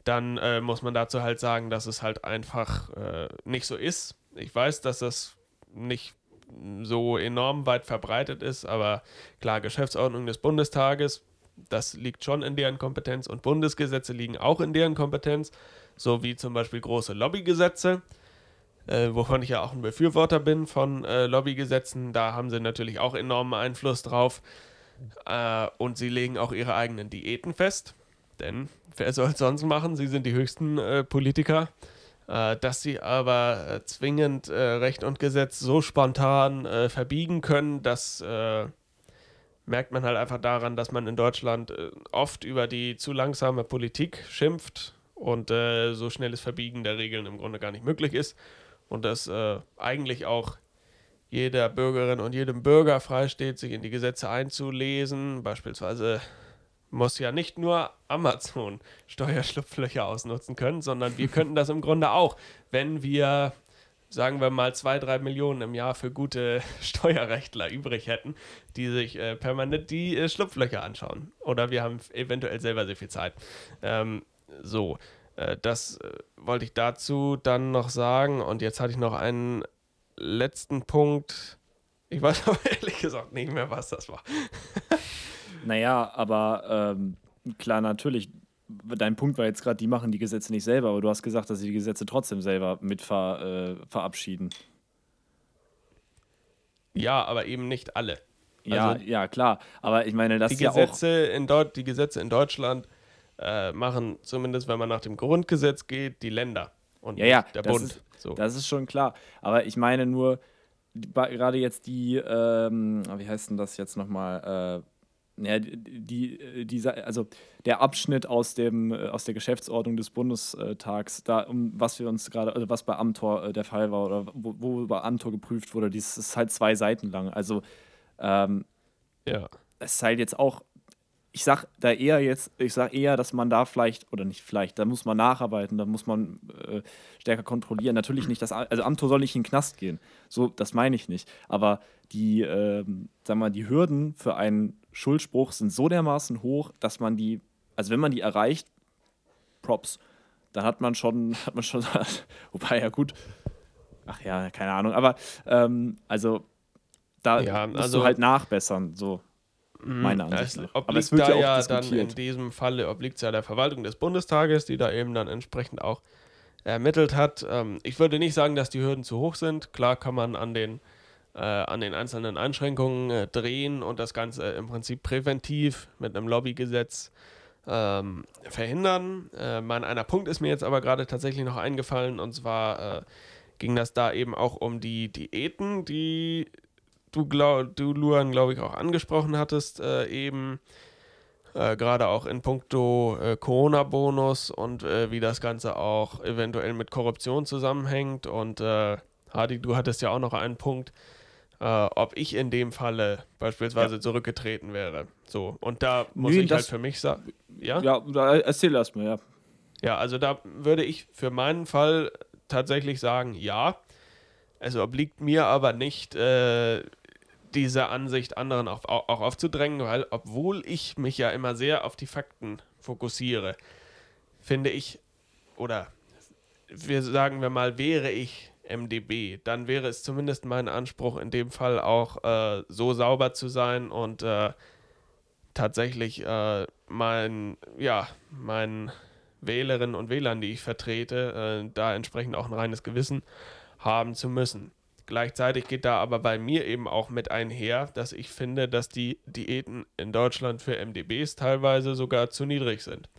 dann äh, muss man dazu halt sagen, dass es halt einfach äh, nicht so ist. Ich weiß, dass das nicht so enorm weit verbreitet ist, aber klar, Geschäftsordnung des Bundestages, das liegt schon in deren Kompetenz und Bundesgesetze liegen auch in deren Kompetenz, so wie zum Beispiel große Lobbygesetze, äh, wovon ich ja auch ein Befürworter bin von äh, Lobbygesetzen. Da haben sie natürlich auch enormen Einfluss drauf. Äh, und sie legen auch ihre eigenen Diäten fest. Denn wer soll es sonst machen? Sie sind die höchsten äh, Politiker. Äh, dass sie aber äh, zwingend Recht und Gesetz so spontan verbiegen können, das merkt man halt einfach daran, dass man in Deutschland oft über die zu langsame Politik schimpft und so schnelles Verbiegen der Regeln im Grunde gar nicht möglich ist. Und das eigentlich auch jeder Bürgerin und jedem Bürger freisteht, sich in die Gesetze einzulesen. Beispielsweise muss ja nicht nur Amazon Steuerschlupflöcher ausnutzen können, sondern wir könnten das im Grunde auch, wenn wir, sagen wir mal, zwei, drei Millionen im Jahr für gute Steuerrechtler übrig hätten, die sich äh, permanent die äh, Schlupflöcher anschauen. Oder wir haben eventuell selber sehr viel Zeit. Ähm, so, äh, das äh, wollte ich dazu dann noch sagen. Und jetzt hatte ich noch einen letzten Punkt. Ich weiß aber ehrlich gesagt nicht mehr, was das war. naja, aber ähm, klar, natürlich. Dein Punkt war jetzt gerade, die machen die Gesetze nicht selber, aber du hast gesagt, dass sie die Gesetze trotzdem selber mit ver, äh, verabschieden. Ja, aber eben nicht alle. Ja, also, ja, klar. Aber ich meine, das die ist ja Gesetze auch in Dort, Die Gesetze in Deutschland äh, machen, zumindest wenn man nach dem Grundgesetz geht, die Länder und ja, ja, der Bund. Ist, so. Das ist schon klar. Aber ich meine nur, gerade jetzt die, ähm, wie heißt denn das jetzt nochmal? Äh, ja, die, die, also der Abschnitt aus, dem, äh, aus der Geschäftsordnung des Bundestags, da, um was wir uns gerade, also was bei Amtor äh, der Fall war oder wo, wo bei Amtor geprüft wurde, das ist halt zwei Seiten lang. Also ähm, ja. es ist halt jetzt auch ich sag da eher jetzt, ich sag eher, dass man da vielleicht, oder nicht vielleicht, da muss man nacharbeiten, da muss man äh, stärker kontrollieren. Natürlich nicht, dass, also Amtor soll nicht in den Knast gehen. So, das meine ich nicht. Aber die, äh, sag mal, die Hürden für einen Schuldspruch sind so dermaßen hoch, dass man die, also wenn man die erreicht, Props, dann hat man schon, hat man schon, wobei ja gut, ach ja, keine Ahnung, aber ähm, also da ja, musst also, du halt nachbessern, so. Mhm. Meiner Ansicht nach. Aber es wird da ja, ja dann in diesem Falle obliegt es ja der Verwaltung des Bundestages, die da eben dann entsprechend auch ermittelt hat. Ähm, ich würde nicht sagen, dass die Hürden zu hoch sind. Klar kann man an den, äh, an den einzelnen Einschränkungen äh, drehen und das Ganze im Prinzip präventiv mit einem Lobbygesetz ähm, verhindern. Äh, mein einer Punkt ist mir jetzt aber gerade tatsächlich noch eingefallen und zwar äh, ging das da eben auch um die Diäten, die du, glaub, du Luan, glaube ich, auch angesprochen hattest, äh, eben. Äh, Gerade auch in puncto äh, Corona-Bonus und äh, wie das Ganze auch eventuell mit Korruption zusammenhängt. Und äh, Hardy, du hattest ja auch noch einen Punkt, äh, ob ich in dem Falle beispielsweise ja. zurückgetreten wäre. So, und da muss nee, ich halt für mich sagen. Ja, ja erzähl erst mal, ja. Ja, also da würde ich für meinen Fall tatsächlich sagen, ja. Es obliegt mir aber nicht, äh, diese Ansicht anderen auch, auch aufzudrängen, weil obwohl ich mich ja immer sehr auf die Fakten fokussiere, finde ich, oder wir sagen wir mal, wäre ich MDB, dann wäre es zumindest mein Anspruch in dem Fall auch äh, so sauber zu sein und äh, tatsächlich äh, mein, ja, meinen Wählerinnen und Wählern, die ich vertrete, äh, da entsprechend auch ein reines Gewissen haben zu müssen. Gleichzeitig geht da aber bei mir eben auch mit einher, dass ich finde, dass die Diäten in Deutschland für MDBs teilweise sogar zu niedrig sind.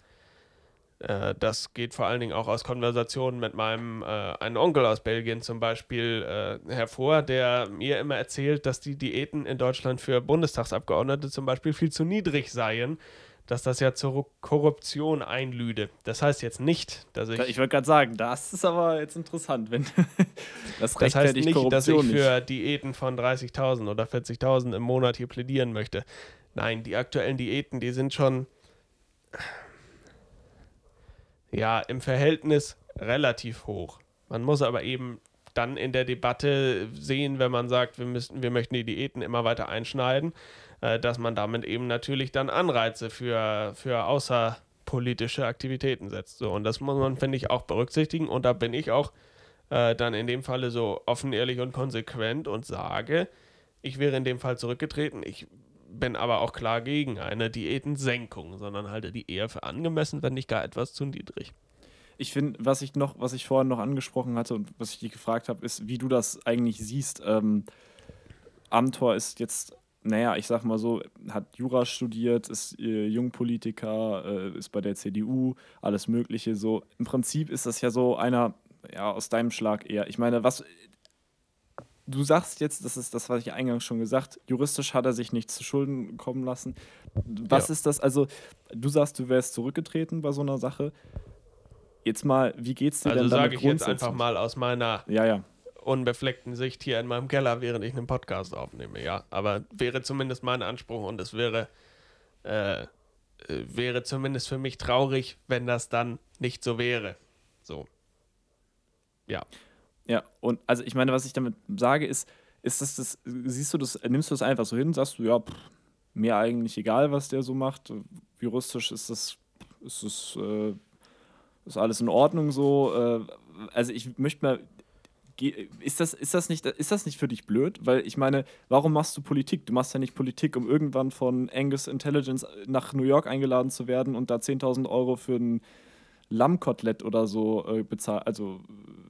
Äh, das geht vor allen Dingen auch aus Konversationen mit meinem äh, einen Onkel aus Belgien zum Beispiel äh, hervor, der mir immer erzählt, dass die Diäten in Deutschland für Bundestagsabgeordnete zum Beispiel viel zu niedrig seien dass das ja zur Korruption einlüde. Das heißt jetzt nicht, dass ich. Ich wollte gerade sagen, das ist aber jetzt interessant, wenn das, das heißt nicht, Korruption dass ich für nicht. Diäten von 30.000 oder 40.000 im Monat hier plädieren möchte. Nein, die aktuellen Diäten, die sind schon ja im Verhältnis relativ hoch. Man muss aber eben dann in der Debatte sehen, wenn man sagt, wir, müssen, wir möchten die Diäten immer weiter einschneiden, dass man damit eben natürlich dann Anreize für, für außerpolitische Aktivitäten setzt. So, und das muss man, finde ich, auch berücksichtigen. Und da bin ich auch äh, dann in dem Falle so offen, ehrlich und konsequent und sage, ich wäre in dem Fall zurückgetreten. Ich bin aber auch klar gegen eine Diätensenkung, sondern halte die eher für angemessen, wenn nicht gar etwas zu niedrig. Ich finde, was ich noch, was ich vorhin noch angesprochen hatte und was ich dich gefragt habe, ist, wie du das eigentlich siehst. Ähm, Amtor ist jetzt naja, ich sag mal so, hat Jura studiert, ist äh, Jungpolitiker, äh, ist bei der CDU, alles Mögliche. So, im Prinzip ist das ja so einer, ja, aus deinem Schlag eher. Ich meine, was. Du sagst jetzt, das ist das, was ich eingangs schon gesagt, juristisch hat er sich nicht zu Schulden kommen lassen. Was ja. ist das? Also, du sagst, du wärst zurückgetreten bei so einer Sache. Jetzt mal, wie geht's dir also denn damit sage ich jetzt einfach mal aus meiner ja, ja unbefleckten Sicht hier in meinem Keller, während ich einen Podcast aufnehme, ja. Aber wäre zumindest mein Anspruch und es wäre, äh, wäre zumindest für mich traurig, wenn das dann nicht so wäre. So. Ja. Ja, und also ich meine, was ich damit sage, ist, ist das, das siehst du das, nimmst du das einfach so hin, sagst du, ja, pff, mir eigentlich egal, was der so macht. Juristisch ist das, ist das, äh, ist alles in Ordnung so. Äh, also ich möchte mal ist das, ist, das nicht, ist das nicht für dich blöd? Weil ich meine, warum machst du Politik? Du machst ja nicht Politik, um irgendwann von Angus Intelligence nach New York eingeladen zu werden und da 10.000 Euro für ein Lammkotelett oder so äh, bezahlt. Also,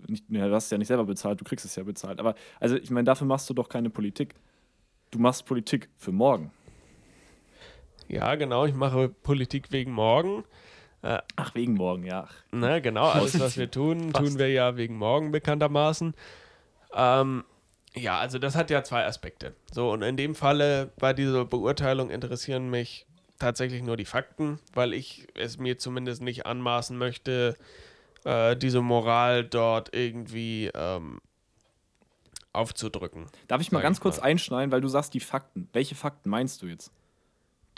nicht, ja, du hast es ja nicht selber bezahlt, du kriegst es ja bezahlt. Aber, also, ich meine, dafür machst du doch keine Politik. Du machst Politik für morgen. Ja, genau, ich mache Politik wegen morgen. Äh, Ach, wegen morgen, ja. Na, genau, alles, was wir tun, tun wir ja wegen morgen bekanntermaßen. Ähm, ja, also das hat ja zwei Aspekte. So, und in dem Falle bei dieser Beurteilung interessieren mich tatsächlich nur die Fakten, weil ich es mir zumindest nicht anmaßen möchte, äh, diese Moral dort irgendwie ähm, aufzudrücken. Darf ich mal ganz ich kurz mal. einschneiden, weil du sagst die Fakten. Welche Fakten meinst du jetzt?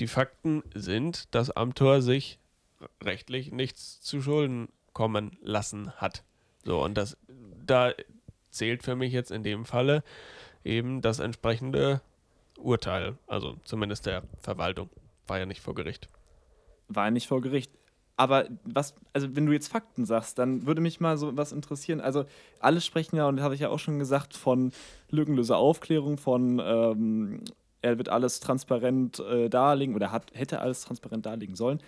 Die Fakten sind, dass Amtor sich rechtlich nichts zu Schulden kommen lassen hat. So, und das, da zählt für mich jetzt in dem Falle eben das entsprechende Urteil, also zumindest der Verwaltung. War ja nicht vor Gericht. War ja nicht vor Gericht. Aber was, also wenn du jetzt Fakten sagst, dann würde mich mal so was interessieren. Also alle sprechen ja, und das habe ich ja auch schon gesagt, von lückenloser Aufklärung, von ähm, er wird alles transparent äh, darlegen oder hat, hätte alles transparent darlegen sollen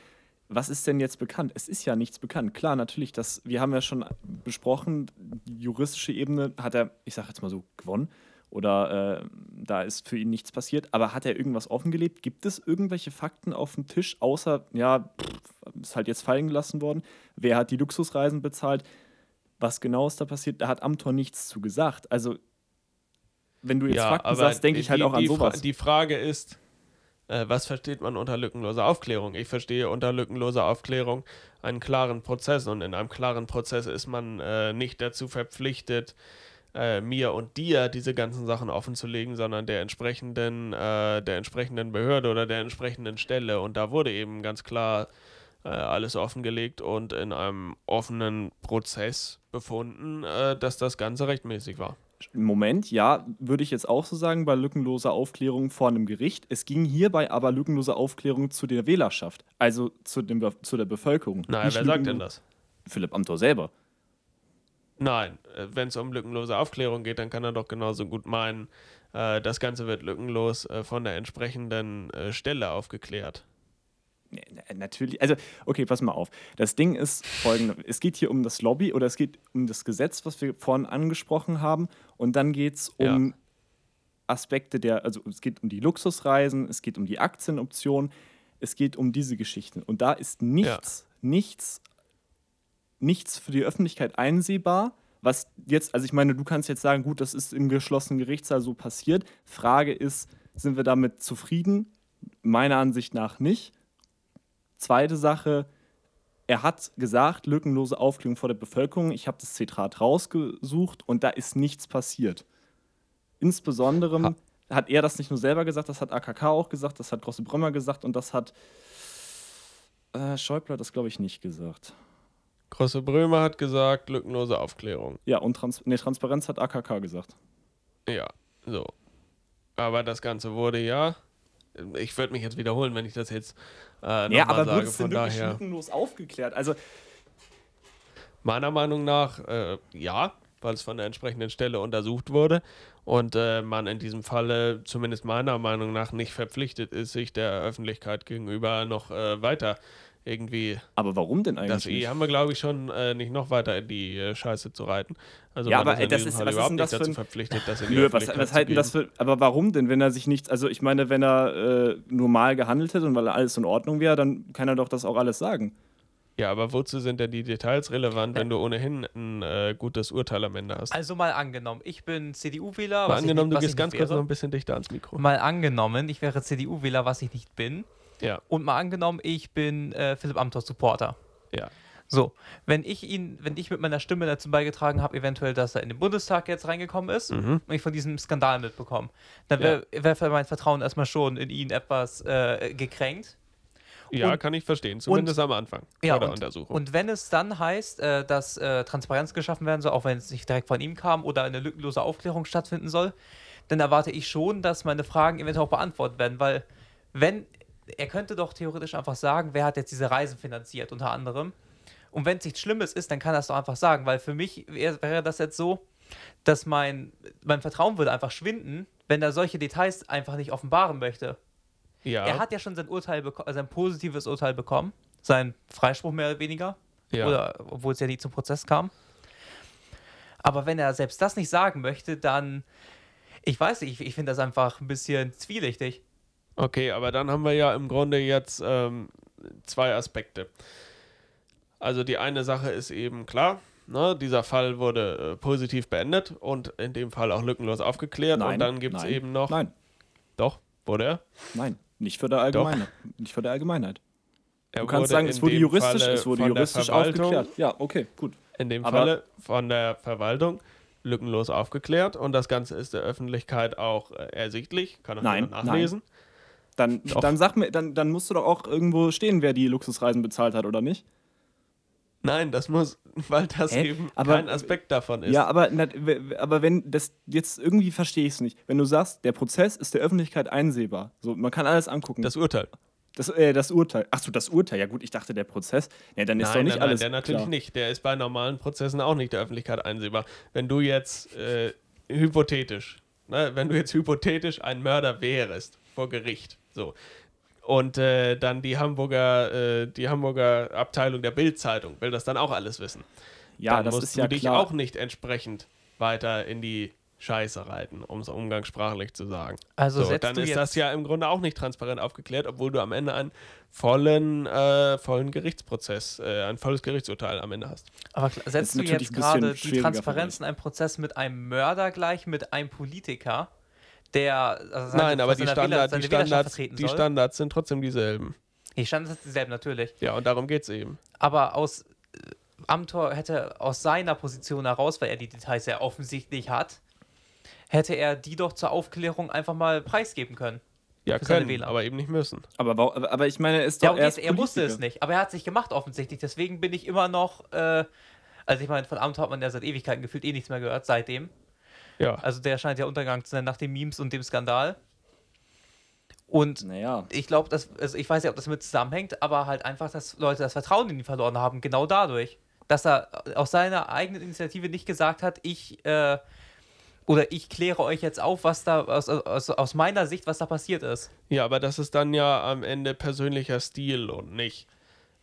was ist denn jetzt bekannt? Es ist ja nichts bekannt. Klar, natürlich, das, wir haben ja schon besprochen, die juristische Ebene hat er, ich sage jetzt mal so, gewonnen. Oder äh, da ist für ihn nichts passiert. Aber hat er irgendwas offengelegt? Gibt es irgendwelche Fakten auf dem Tisch, außer, ja, pff, ist halt jetzt fallen gelassen worden? Wer hat die Luxusreisen bezahlt? Was genau ist da passiert? Da hat Amtor nichts zu gesagt. Also, wenn du jetzt ja, Fakten sagst, denke ich halt auch an sowas. Fra die Frage ist, Äh, was versteht man unter lückenloser Aufklärung? Ich verstehe unter lückenloser Aufklärung einen klaren Prozess und in einem klaren Prozess ist man äh, nicht dazu verpflichtet, äh, mir und dir diese ganzen Sachen offenzulegen, sondern der entsprechenden, äh, der entsprechenden Behörde oder der entsprechenden Stelle. Und da wurde eben ganz klar äh, alles offengelegt und in einem offenen Prozess befunden, dass das Ganze rechtmäßig war. Moment, ja, würde ich jetzt auch so sagen, bei lückenloser Aufklärung vor einem Gericht. Es ging hierbei aber lückenlose Aufklärung zu der Wählerschaft, also zu, dem, zu der Bevölkerung. Naja, wer sagt denn das? Philipp Amthor selber. Nein, äh, wenn es um lückenlose Aufklärung geht, dann kann er doch genauso gut meinen, äh, das Ganze wird lückenlos äh, von der entsprechenden äh, Stelle aufgeklärt. Natürlich, also okay, pass mal auf. Das Ding ist folgendes: Es geht hier um das Lobby oder es geht um das Gesetz, was wir vorhin angesprochen haben, und dann geht es um ja. Aspekte der, also es geht um die Luxusreisen, es geht um die Aktienoption, es geht um diese Geschichten. Und da ist nichts, ja. nichts nichts für die Öffentlichkeit einsehbar. Was jetzt, also ich meine, du kannst jetzt sagen, gut, das ist im geschlossenen Gerichtssaal so passiert. Frage ist, sind wir damit zufrieden? Meiner Ansicht nach nicht. Zweite Sache, er hat gesagt, lückenlose Aufklärung vor der Bevölkerung. Ich habe das Zitat rausgesucht und da ist nichts passiert. Insbesondere ha. hat er das nicht nur selber gesagt, das hat AKK auch gesagt, das hat Grosse Brömer gesagt und das hat äh, Schäuble das, glaube ich, nicht gesagt. Grosse Brömer hat gesagt, lückenlose Aufklärung. Ja, und Trans nee, Transparenz hat AKK gesagt. Ja, so. Aber das Ganze wurde ja. Ich würde mich jetzt wiederholen, wenn ich das jetzt äh, Ja, aber sage. wurde es denn wirklich lückenlos aufgeklärt? Also. Meiner Meinung nach, äh, ja, weil es von der entsprechenden Stelle untersucht wurde und äh, man in diesem Falle, zumindest meiner Meinung nach, nicht verpflichtet ist, sich der Öffentlichkeit gegenüber noch äh, weiter irgendwie. Aber warum denn eigentlich? Das E haben wir, glaube ich, schon äh, nicht noch weiter in die äh, Scheiße zu reiten. Also ja, aber ist das ist, Fall was überhaupt ist das nicht dazu ein... verpflichtet, das in die Nö, was, was halten das für. Aber warum denn, wenn er sich nichts. Also ich meine, wenn er äh, normal gehandelt hätte und weil alles in Ordnung wäre, dann kann er doch das auch alles sagen. Ja, aber wozu sind denn die Details relevant, wenn du ohnehin ein äh, gutes Urteil am Ende hast? Also mal angenommen, ich bin CDU-Wähler. Mal angenommen, nicht, du gehst ganz kurz noch ein bisschen dichter ans Mikro. Mal angenommen, ich wäre CDU-Wähler, was ich nicht bin. Ja. Und mal angenommen, ich bin äh, Philipp Amthor Supporter. Ja. So, wenn ich ihn, wenn ich mit meiner Stimme dazu beigetragen habe, eventuell, dass er in den Bundestag jetzt reingekommen ist mhm. und ich von diesem Skandal mitbekomme, dann wäre ja. wär mein Vertrauen erstmal schon in ihn etwas äh, gekränkt. Ja, und, kann ich verstehen, zumindest und, am Anfang ja, der und, Untersuchung. Und wenn es dann heißt, äh, dass äh, Transparenz geschaffen werden soll, auch wenn es nicht direkt von ihm kam oder eine lückenlose Aufklärung stattfinden soll, dann erwarte ich schon, dass meine Fragen eventuell auch beantwortet werden, weil wenn er könnte doch theoretisch einfach sagen, wer hat jetzt diese Reisen finanziert, unter anderem. Und wenn es nichts Schlimmes ist, dann kann er es doch einfach sagen, weil für mich wäre das jetzt so, dass mein, mein Vertrauen würde einfach schwinden, wenn er solche Details einfach nicht offenbaren möchte. Ja. Er hat ja schon sein Urteil, sein positives Urteil bekommen, sein Freispruch mehr oder weniger, ja. oder obwohl es ja nie zum Prozess kam. Aber wenn er selbst das nicht sagen möchte, dann, ich weiß nicht, ich, ich finde das einfach ein bisschen zwielichtig. Okay, aber dann haben wir ja im Grunde jetzt ähm, zwei Aspekte. Also die eine Sache ist eben klar, ne, dieser Fall wurde äh, positiv beendet und in dem Fall auch lückenlos aufgeklärt. Nein, und dann gibt es eben noch. Nein. Doch, wurde er? Nein, nicht für der Allgemeinheit. Nicht für der Allgemeinheit. Er du kannst sagen, es wurde juristisch, Falle es wurde juristisch aufgeklärt. Ja, okay, gut. In dem Aber Falle von der Verwaltung lückenlos aufgeklärt und das Ganze ist der Öffentlichkeit auch äh, ersichtlich. Kann auch nein, nachlesen. Nein. Dann, dann sag mir, dann, dann musst du doch auch irgendwo stehen, wer die Luxusreisen bezahlt hat, oder nicht? Nein, das muss, weil das Hä? eben aber, kein Aspekt davon ist. Ja, aber, aber wenn das jetzt irgendwie verstehe ich es nicht. Wenn du sagst, der Prozess ist der Öffentlichkeit einsehbar, so man kann alles angucken. Das Urteil. Das, äh, das Urteil. Achso, das Urteil. Ja gut, ich dachte der Prozess. Ja, dann ist nein, doch nicht nein, alles. Nein, der natürlich klar. nicht. Der ist bei normalen Prozessen auch nicht der Öffentlichkeit einsehbar. Wenn du jetzt äh, hypothetisch, ne, wenn du jetzt hypothetisch ein Mörder wärst vor Gericht, so und äh, dann die Hamburger, äh, die Hamburger Abteilung der Bildzeitung will das dann auch alles wissen. Ja, dann das musst ist ja du dich klar. auch nicht entsprechend weiter in die Scheiße reiten, um es umgangssprachlich zu sagen. Also so, dann ist das ja im Grunde auch nicht transparent aufgeklärt, obwohl du am Ende einen vollen, äh, vollen Gerichtsprozess, äh, ein volles Gerichtsurteil am Ende hast. Aber setzt du jetzt gerade die Transparenz in einem Prozess mit einem Mörder gleich mit einem Politiker? Der. Also seine- Nein, aber die, Standard, Wähler- die, Standards, die. Standards sind trotzdem dieselben. Die Standards sind dieselben, natürlich. Ja, und darum geht es eben. Aber aus äh, Amtor hätte aus seiner Position heraus, weil er die Details sehr offensichtlich hat, hätte er die doch zur Aufklärung einfach mal preisgeben können. Ja, Für seine können, Wähler. aber eben nicht müssen. Aber, aber, ich meine, ist Ja, doch und erst er wusste es nicht, aber er hat sich gemacht offensichtlich. Deswegen bin ich immer noch, äh, also ich meine, von Amtor hat man ja seit Ewigkeiten gefühlt eh nichts mehr gehört, seitdem. Ja. Also der scheint ja Untergang zu sein nach den Memes und dem Skandal. Und Naja. ich glaube, dass, also ich weiß nicht, ob das mit zusammenhängt, aber halt einfach, dass Leute das Vertrauen in ihn verloren haben, genau dadurch. Dass er aus seiner eigenen Initiative nicht gesagt hat, ich, äh, oder ich kläre euch jetzt auf, was da, aus, aus, aus meiner Sicht, was da passiert ist. Ja, aber das ist dann ja am Ende persönlicher Stil und nicht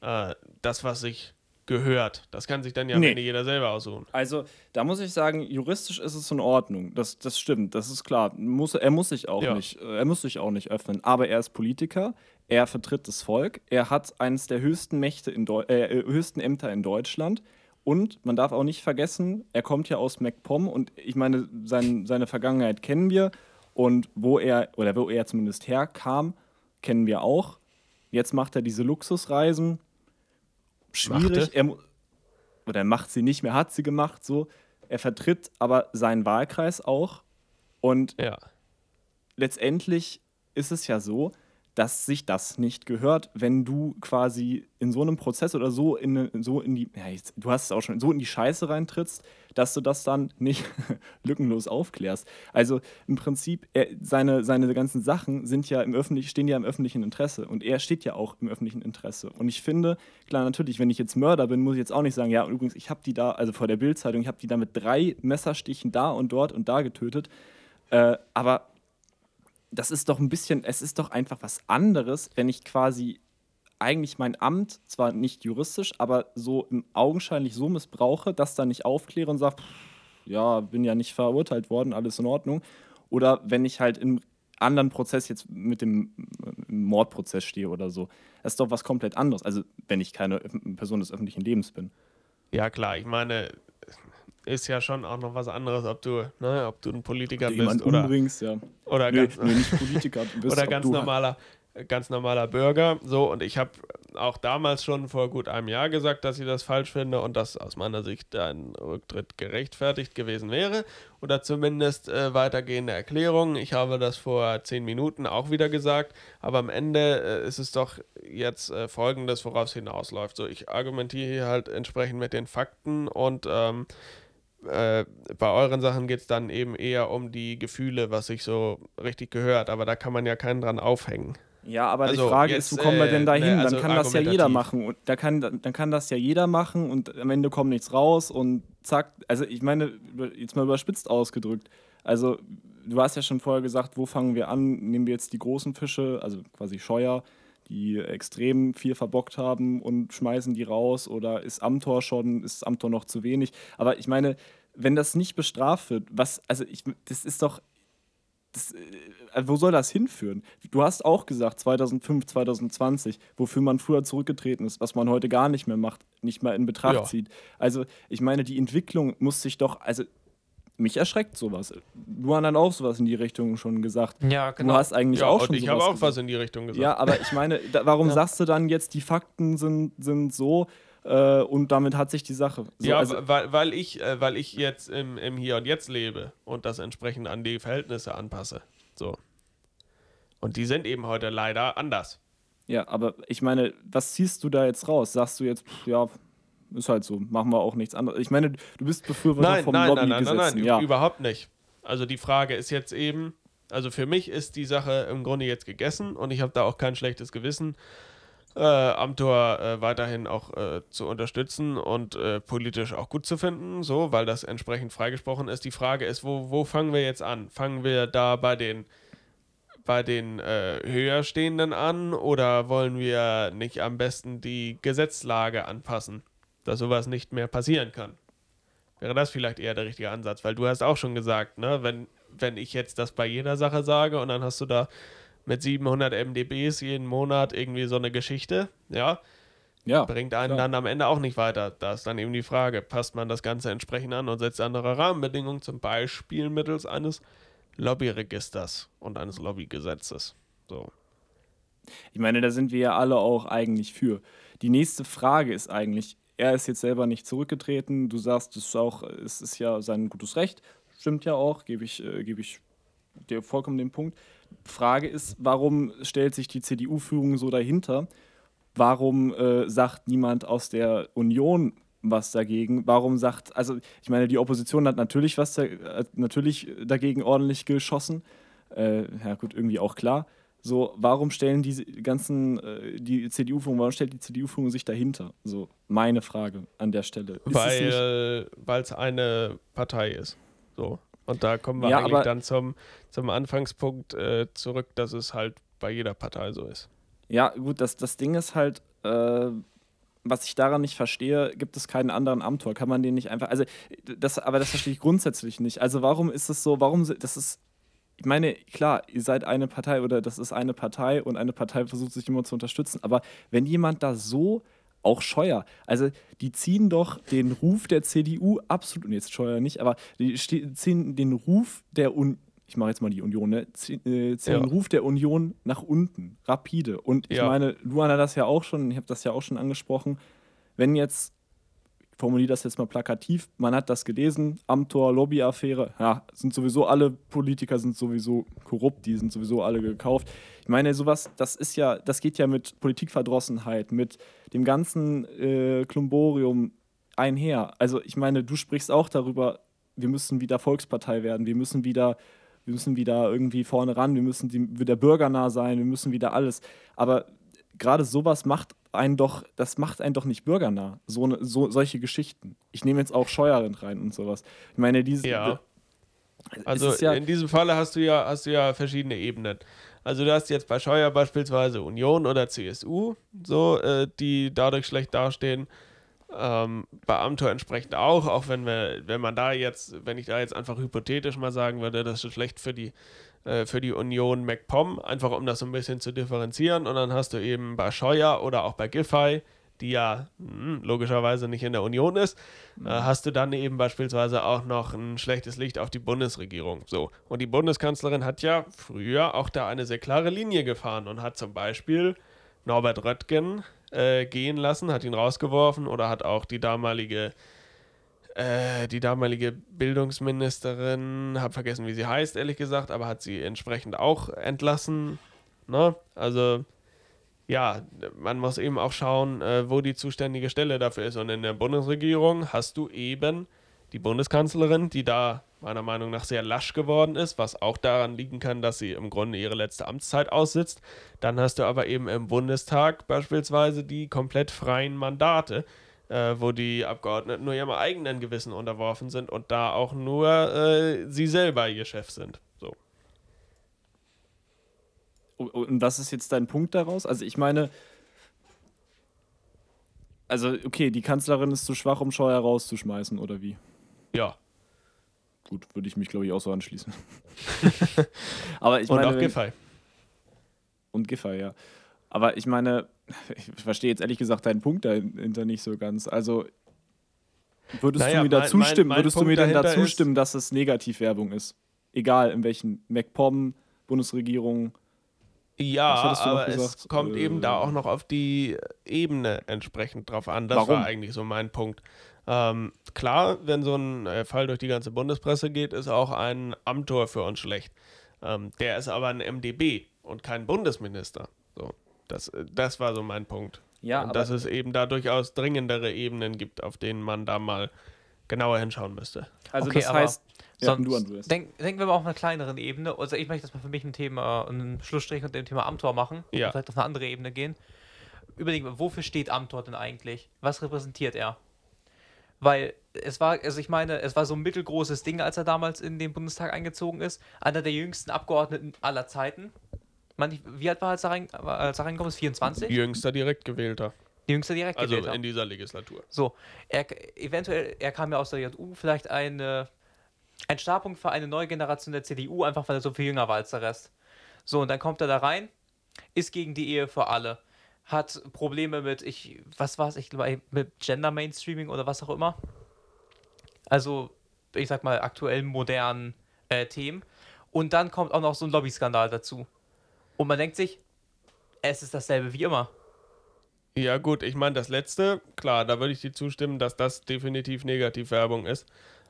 äh, das, was sich gehört. Das kann sich dann ja Nee. Jeder selber aussuchen. Also, da muss ich sagen, juristisch ist es in Ordnung. Das, das stimmt, das ist klar. Muss, er muss sich auch Ja. nicht, äh, er muss sich auch nicht öffnen. Aber er ist Politiker, er vertritt das Volk, er hat eines der höchsten Mächte in Deu äh, äh, höchsten Ämter in Deutschland. Und man darf auch nicht vergessen, er kommt ja aus MacPom und ich meine, sein, seine Vergangenheit kennen wir und wo er, oder wo er zumindest herkam, kennen wir auch. Jetzt macht er diese Luxusreisen. Schwierig. Er, oder er macht sie nicht mehr, hat sie gemacht, so. Er vertritt aber seinen Wahlkreis auch. Und Ja. letztendlich ist es ja so, dass sich das nicht gehört, wenn du quasi in so einem Prozess oder so in, so in die, ja, jetzt, du hast es auch schon, so in die Scheiße reintrittst, dass du das dann nicht lückenlos aufklärst. Also im Prinzip, er, seine, seine ganzen Sachen sind ja im stehen ja im öffentlichen Interesse und er steht ja auch im öffentlichen Interesse. Und ich finde, klar, natürlich, wenn ich jetzt Mörder bin, muss ich jetzt auch nicht sagen, ja, übrigens, ich habe die da, also vor der Bildzeitung, ich habe die da mit drei Messerstichen da und dort und da getötet. Äh, aber das ist doch ein bisschen, es ist doch einfach was anderes, wenn ich quasi eigentlich mein Amt, zwar nicht juristisch, aber so augenscheinlich so missbrauche, das dann nicht aufkläre und sage, ja, bin ja nicht verurteilt worden, alles in Ordnung. Oder wenn ich halt im anderen Prozess jetzt mit dem äh, Mordprozess stehe oder so. Das ist doch was komplett anderes. Also wenn ich keine Person des öffentlichen Lebens bin. Ja, klar, ich meine, ist ja schon auch noch was anderes, ob du, ne, ob du ein Politiker Du bist oder, umbringst, ja. oder Nee, ganz, nee, nicht Politiker bist, oder ganz du- normaler, ganz normaler Bürger. So, und ich habe auch damals schon vor gut einem Jahr gesagt, dass ich das falsch finde und dass aus meiner Sicht ein Rücktritt gerechtfertigt gewesen wäre. Oder zumindest äh, weitergehende Erklärungen. Ich habe das vor zehn Minuten auch wieder gesagt, aber am Ende äh, ist es doch jetzt äh, folgendes, worauf es hinausläuft. So, ich argumentiere hier halt entsprechend mit den Fakten und ähm, äh, bei euren Sachen geht es dann eben eher um die Gefühle, was sich so richtig gehört, aber da kann man ja keinen dran aufhängen. Ja, aber Also die Frage jetzt, ist, wo kommen wir äh, denn da ne, hin? also dann kann das ja jeder machen. Und da kann, dann kann das ja jeder machen und am Ende kommt nichts raus und zack. Also ich meine, jetzt mal überspitzt ausgedrückt. Also du hast ja schon vorher gesagt, wo fangen wir an? Nehmen wir jetzt die großen Fische, also quasi Scheuer, die extrem viel verbockt haben und schmeißen die raus oder ist Amtor schon, ist Amtor noch zu wenig? Aber ich meine, wenn das nicht bestraft wird, was, also ich, das ist doch, das, äh, wo soll das hinführen? Du hast auch gesagt, 2005, 2020, wofür man früher zurückgetreten ist, was man heute gar nicht mehr macht, nicht mal in Betracht Ja. zieht. Also, ich meine, die Entwicklung muss sich doch, also, mich erschreckt sowas. Du hast dann auch sowas in die Richtung schon gesagt. Ja, Du hast eigentlich Ja, auch schon ich sowas habe auch gesagt. was in die Richtung gesagt. Ja, aber ich meine, da, warum Ja. sagst du dann jetzt, die Fakten sind, sind so äh, und damit hat sich die Sache. So, ja, also, weil, weil, ich, äh, weil ich jetzt im, im Hier und Jetzt lebe und das entsprechend an die Verhältnisse anpasse. So. Und die sind eben heute leider anders. Ja, aber ich meine, was ziehst du da jetzt raus? Sagst du jetzt, ja, ist halt so, machen wir auch nichts anderes. Ich meine, du bist Befürworter Nein, vom nein, nein, nein, nein, nein, ja. überhaupt nicht. Also die Frage ist jetzt eben, also für mich ist die Sache im Grunde jetzt gegessen und ich habe da auch kein schlechtes Gewissen, äh, Amtor äh, weiterhin auch äh, zu unterstützen und äh, politisch auch gut zu finden, so, weil das entsprechend freigesprochen ist. Die Frage ist, wo, wo fangen wir jetzt an? Fangen wir da bei den bei den äh, Höherstehenden an oder wollen wir nicht am besten die Gesetzlage anpassen, dass sowas nicht mehr passieren kann? Wäre das vielleicht eher der richtige Ansatz, weil du hast auch schon gesagt, ne, wenn, wenn ich jetzt das bei jeder Sache sage und dann hast du da mit 700 MDBs jeden Monat irgendwie so eine Geschichte, ja, ja. bringt einen klar. dann am Ende auch nicht weiter. Da ist dann eben die Frage, passt man das Ganze entsprechend an und setzt andere Rahmenbedingungen, zum Beispiel mittels eines Lobbyregisters und eines Lobbygesetzes. So. Ich meine, da sind wir ja alle auch eigentlich für. Die nächste Frage ist eigentlich, er ist jetzt selber nicht zurückgetreten. Du sagst, es ist auch, es ist ja sein gutes Recht. Stimmt ja auch, gebe ich, äh, gebe ich dir vollkommen den Punkt. Frage ist, warum stellt sich die CDU-Führung so dahinter? Warum äh, sagt niemand aus der Union was dagegen? Warum sagt, also ich meine, die Opposition hat natürlich was da, natürlich dagegen ordentlich geschossen. Äh, ja gut, irgendwie auch klar. So, warum stellen diese ganzen, äh, die CDU-Führung, warum stellt die CDU-Führung sich dahinter? So, meine Frage an der Stelle. Weil es eine Partei ist. So. Und da kommen wir ja, eigentlich dann zum, zum Anfangspunkt äh, zurück, dass es halt bei jeder Partei so ist. Ja, gut, das, das Ding ist halt, äh, was ich daran nicht verstehe, gibt es keinen anderen Amtor? Kann man den nicht einfach, also, das, aber das verstehe ich grundsätzlich nicht. Also, warum ist es so, warum, das ist, ich meine, klar, ihr seid eine Partei oder das ist eine Partei und eine Partei versucht sich immer zu unterstützen, aber wenn jemand da so auch Scheuer. Also die ziehen doch den Ruf der CDU absolut, jetzt Scheuer nicht, aber die ziehen den Ruf der Un ich mache jetzt mal die Union, ne? ziehen, äh, ziehen ja. den Ruf der Union nach unten, rapide. Und ich ja. meine, Luan hat das ja auch schon, ich habe das ja auch schon angesprochen, wenn jetzt formuliere das jetzt mal plakativ, man hat das gelesen, Amtor, Lobbyaffäre, ja, sind sowieso alle Politiker sind sowieso korrupt, die sind sowieso alle gekauft. Ich meine, sowas, das ist ja, das geht ja mit Politikverdrossenheit, mit dem ganzen äh, Klumborium einher. Also ich meine, du sprichst auch darüber, wir müssen wieder Volkspartei werden, wir müssen wieder wir müssen wieder irgendwie vorne ran, wir müssen die, wieder bürgernah sein, wir müssen wieder alles. Aber gerade sowas macht einen doch, das macht einen doch nicht bürgernah, so, ne, so solche Geschichten. Ich nehme jetzt auch Scheuerin rein und sowas. Ich meine, diese. Ja. Also ja in diesem Falle hast du ja, hast du ja verschiedene Ebenen. Also du hast jetzt bei Scheuer beispielsweise Union oder CSU, so, äh, die dadurch schlecht dastehen. Ähm, bei Amtor entsprechend auch, auch wenn wir, wenn man da jetzt, wenn ich da jetzt einfach hypothetisch mal sagen würde, das ist schlecht für die äh, für die Union MacPom, einfach um das so ein bisschen zu differenzieren. Und dann hast du eben bei Scheuer oder auch bei Giffey, die ja mh, hm, logischerweise nicht in der Union ist, mhm. äh, hast du dann eben beispielsweise auch noch ein schlechtes Licht auf die Bundesregierung. So. Und die Bundeskanzlerin hat ja früher auch da eine sehr klare Linie gefahren und hat zum Beispiel Norbert Röttgen äh, gehen lassen, hat ihn rausgeworfen oder hat auch die damalige äh, die damalige Bildungsministerin, habe vergessen, wie sie heißt, ehrlich gesagt, aber hat sie entsprechend auch entlassen. Ne? Also ja, man muss eben auch schauen, äh, wo die zuständige Stelle dafür ist. Und in der Bundesregierung hast du eben die Bundeskanzlerin, die da meiner Meinung nach sehr lasch geworden ist, was auch daran liegen kann, dass sie im Grunde ihre letzte Amtszeit aussitzt. Dann hast du aber eben im Bundestag beispielsweise die komplett freien Mandate äh, wo die Abgeordneten nur ihrem eigenen Gewissen unterworfen sind und da auch nur äh, sie selber ihr Chef sind. So. Und was ist jetzt dein Punkt daraus? Also ich meine, also okay, die Kanzlerin ist zu schwach, um Scheuer rauszuschmeißen, oder wie? Ja. Gut, würde ich mich, glaube ich, auch so anschließen. Aber ich meine, und auch Giffey. Und Giffey, ja. Aber ich meine, ich verstehe jetzt ehrlich gesagt deinen Punkt dahinter nicht so ganz. Also würdest naja, du mir da zustimmen, mein, mein würdest Punkt du mir denn da zustimmen, dass es Negativwerbung ist? Egal in welchen MacPom, Bundesregierung. Ja, aber es kommt äh, eben da auch noch auf die Ebene entsprechend drauf an. Das warum? war eigentlich so mein Punkt. Ähm, klar, wenn so ein äh, Fall durch die ganze Bundespresse geht, ist auch ein Amtor für uns schlecht. Ähm, der ist aber ein MDB und kein Bundesminister. So. Das, äh, das war so mein Punkt. Ja, Und dass es eben da durchaus dringendere Ebenen gibt, auf denen man da mal genauer hinschauen müsste. Also okay, das heißt, ja, du denk, denken wir mal auf einer kleineren Ebene. Also ich möchte das mal für mich ein Thema, einen Schlussstrich unter dem Thema Amtor machen ja. und vielleicht auf eine andere Ebene gehen. Überlegen wir, wofür steht Amtor denn eigentlich? Was repräsentiert er? Weil es war, also ich meine, es war so ein mittelgroßes Ding, als er damals in den Bundestag eingezogen ist. Einer der jüngsten Abgeordneten aller Zeiten wie alt war er, als er, rein, als er reingekommen ist? 24? Jüngster Direktgewählter. Jüngster Direktgewählter. Also in dieser Legislatur. So, er, eventuell, er kam ja aus der JU, vielleicht eine, ein Startpunkt für eine neue Generation der CDU, einfach weil er so viel jünger war als der Rest. So, und dann kommt er da rein, ist gegen die Ehe für alle, hat Probleme mit, ich, was war es, ich glaube, mit Gender Mainstreaming oder was auch immer. Also, ich sag mal, aktuell modernen äh, Themen Und dann kommt auch noch so ein Lobbyskandal dazu. Und man denkt sich, es ist dasselbe wie immer. Ja, gut, ich meine, das letzte, klar, da würde ich dir zustimmen, dass das definitiv Negativwerbung ist.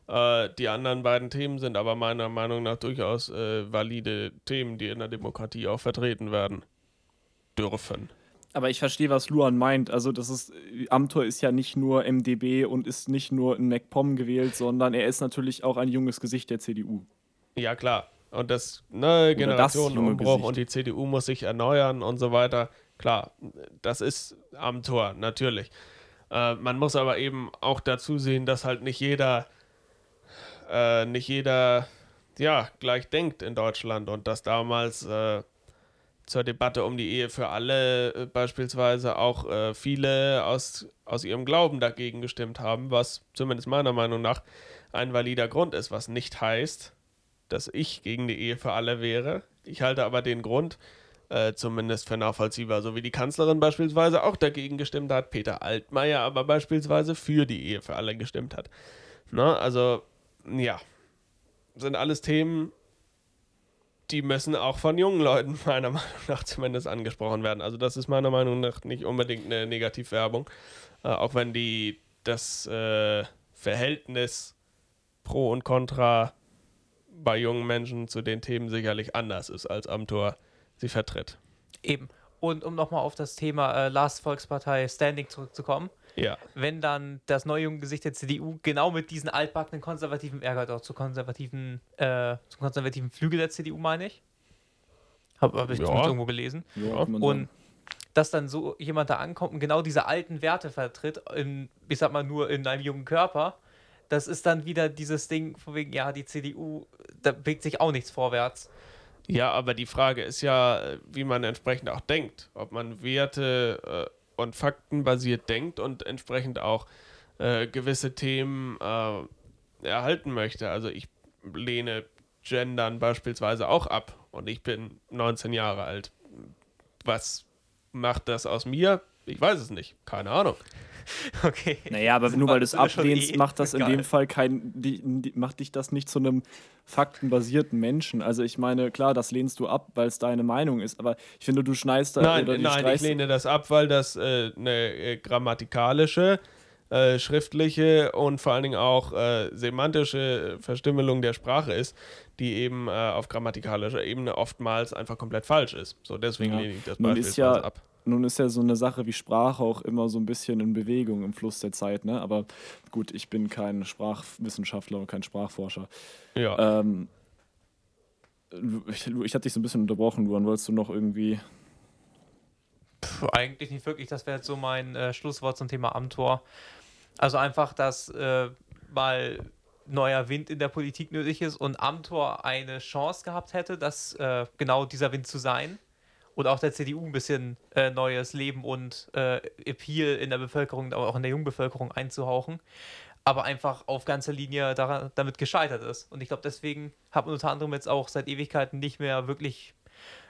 Äh, die anderen beiden Themen sind aber meiner Meinung nach durchaus äh, valide Themen, die in der Demokratie auch vertreten werden dürfen. Aber ich verstehe, was Luan meint. Also, das ist, Amtor ist ja nicht nur MDB und ist nicht nur in MacPom gewählt, sondern er ist natürlich auch ein junges Gesicht der CDU. Ja, klar. Und das, ne, Generationenumbruch und die CDU muss sich erneuern und so weiter. Klar, das ist Amtor, natürlich. Äh, man muss aber eben auch dazu sehen, dass halt nicht jeder, äh, nicht jeder, ja, gleich denkt in Deutschland und dass damals äh, zur Debatte um die Ehe für alle äh, beispielsweise auch äh, viele aus, aus ihrem Glauben dagegen gestimmt haben, was zumindest meiner Meinung nach ein valider Grund ist, was nicht heißt, dass ich gegen die Ehe für alle wäre. Ich halte aber den Grund äh, zumindest für nachvollziehbar, so wie die Kanzlerin beispielsweise auch dagegen gestimmt hat, Peter Altmaier aber beispielsweise für die Ehe für alle gestimmt hat. Ne? Also, ja, sind alles Themen, die müssen auch von jungen Leuten meiner Meinung nach zumindest angesprochen werden. Also das ist meiner Meinung nach nicht unbedingt eine Negativwerbung, äh, auch wenn die das äh, Verhältnis pro und contra bei jungen Menschen zu den Themen sicherlich anders ist, als Amtor sie vertritt. Eben. Und um nochmal auf das Thema äh, Last Volkspartei Standing zurückzukommen. Ja. Wenn dann das neue junge Gesicht der CDU genau mit diesen altbackenen konservativen Ärger dort zu konservativen, äh, zum konservativen Flügel der CDU, meine ich. Habe hab ich ja. irgendwo gelesen. Ja, und dass dann so jemand da ankommt und genau diese alten Werte vertritt, in, ich sag mal nur in einem jungen Körper, das ist dann wieder dieses Ding, von wegen, ja, die CDU, da bewegt sich auch nichts vorwärts. Ja, aber die Frage ist ja, wie man entsprechend auch denkt. Ob man Werte äh, und Fakten basiert denkt und entsprechend auch äh, gewisse Themen äh, erhalten möchte. Also ich lehne Gendern beispielsweise auch ab und ich bin 19 Jahre alt. Was macht das aus mir? Ich weiß es nicht. Keine Ahnung. Okay. Naja, aber nur weil du es ablehnst, eh macht das in dem Fall kein, die, die, macht dich das nicht zu einem faktenbasierten Menschen. Also ich meine, klar, das lehnst du ab, weil es deine Meinung ist, aber ich finde, du schneist da Nein, nein, ich lehne das ab, weil das äh, eine äh, grammatikalische, äh, schriftliche und vor allen Dingen auch äh, semantische Verstümmelung der Sprache ist, die eben äh, auf grammatikalischer Ebene oftmals einfach komplett falsch ist. So, deswegen ja. lehne ich das beispielsweise ja, ab nun ist ja so eine Sache wie Sprache auch immer so ein bisschen in Bewegung im Fluss der Zeit, ne? Aber gut, ich bin kein Sprachwissenschaftler und kein Sprachforscher. Ja. Ähm, ich, ich hatte dich so ein bisschen unterbrochen, Luan. Wolltest du noch irgendwie. Puh, eigentlich nicht wirklich. Das wäre jetzt so mein äh, Schlusswort zum Thema Amtor. Also einfach, dass äh, mal neuer Wind in der Politik nötig ist und Amtor eine Chance gehabt hätte, dass äh, genau dieser Wind zu sein und auch der CDU ein bisschen äh, neues Leben und äh, Appeal in der Bevölkerung, aber auch in der jungen Bevölkerung einzuhauchen, aber einfach auf ganzer Linie daran, damit gescheitert ist. Und ich glaube, deswegen hat man unter anderem jetzt auch seit Ewigkeiten nicht mehr wirklich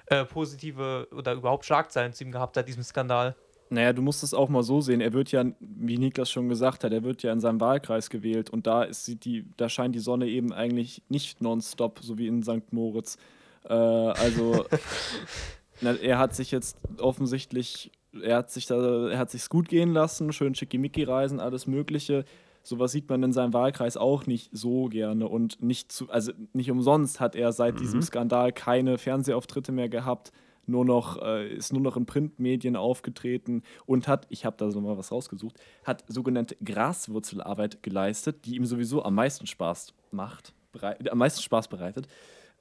äh, positive oder überhaupt Schlagzeilen zu ihm gehabt seit diesem Skandal. Naja, du musst es auch mal so sehen. Er wird ja, wie Niklas schon gesagt hat, er wird ja in seinem Wahlkreis gewählt und da ist die, da scheint die Sonne eben eigentlich nicht nonstop, so wie in St. Moritz. Äh, also Na, er hat sich jetzt offensichtlich, er hat sich da, er hat sich's gut gehen lassen, schön Schickimicki-Reisen, alles Mögliche. Sowas sieht man in seinem Wahlkreis auch nicht so gerne und nicht zu, also nicht umsonst hat er seit mhm. diesem Skandal keine Fernsehauftritte mehr gehabt, nur noch, äh, ist nur noch in Printmedien aufgetreten und hat, ich habe da so mal was rausgesucht, hat sogenannte Graswurzelarbeit geleistet, die ihm sowieso am meisten Spaß macht, am meisten Spaß bereitet.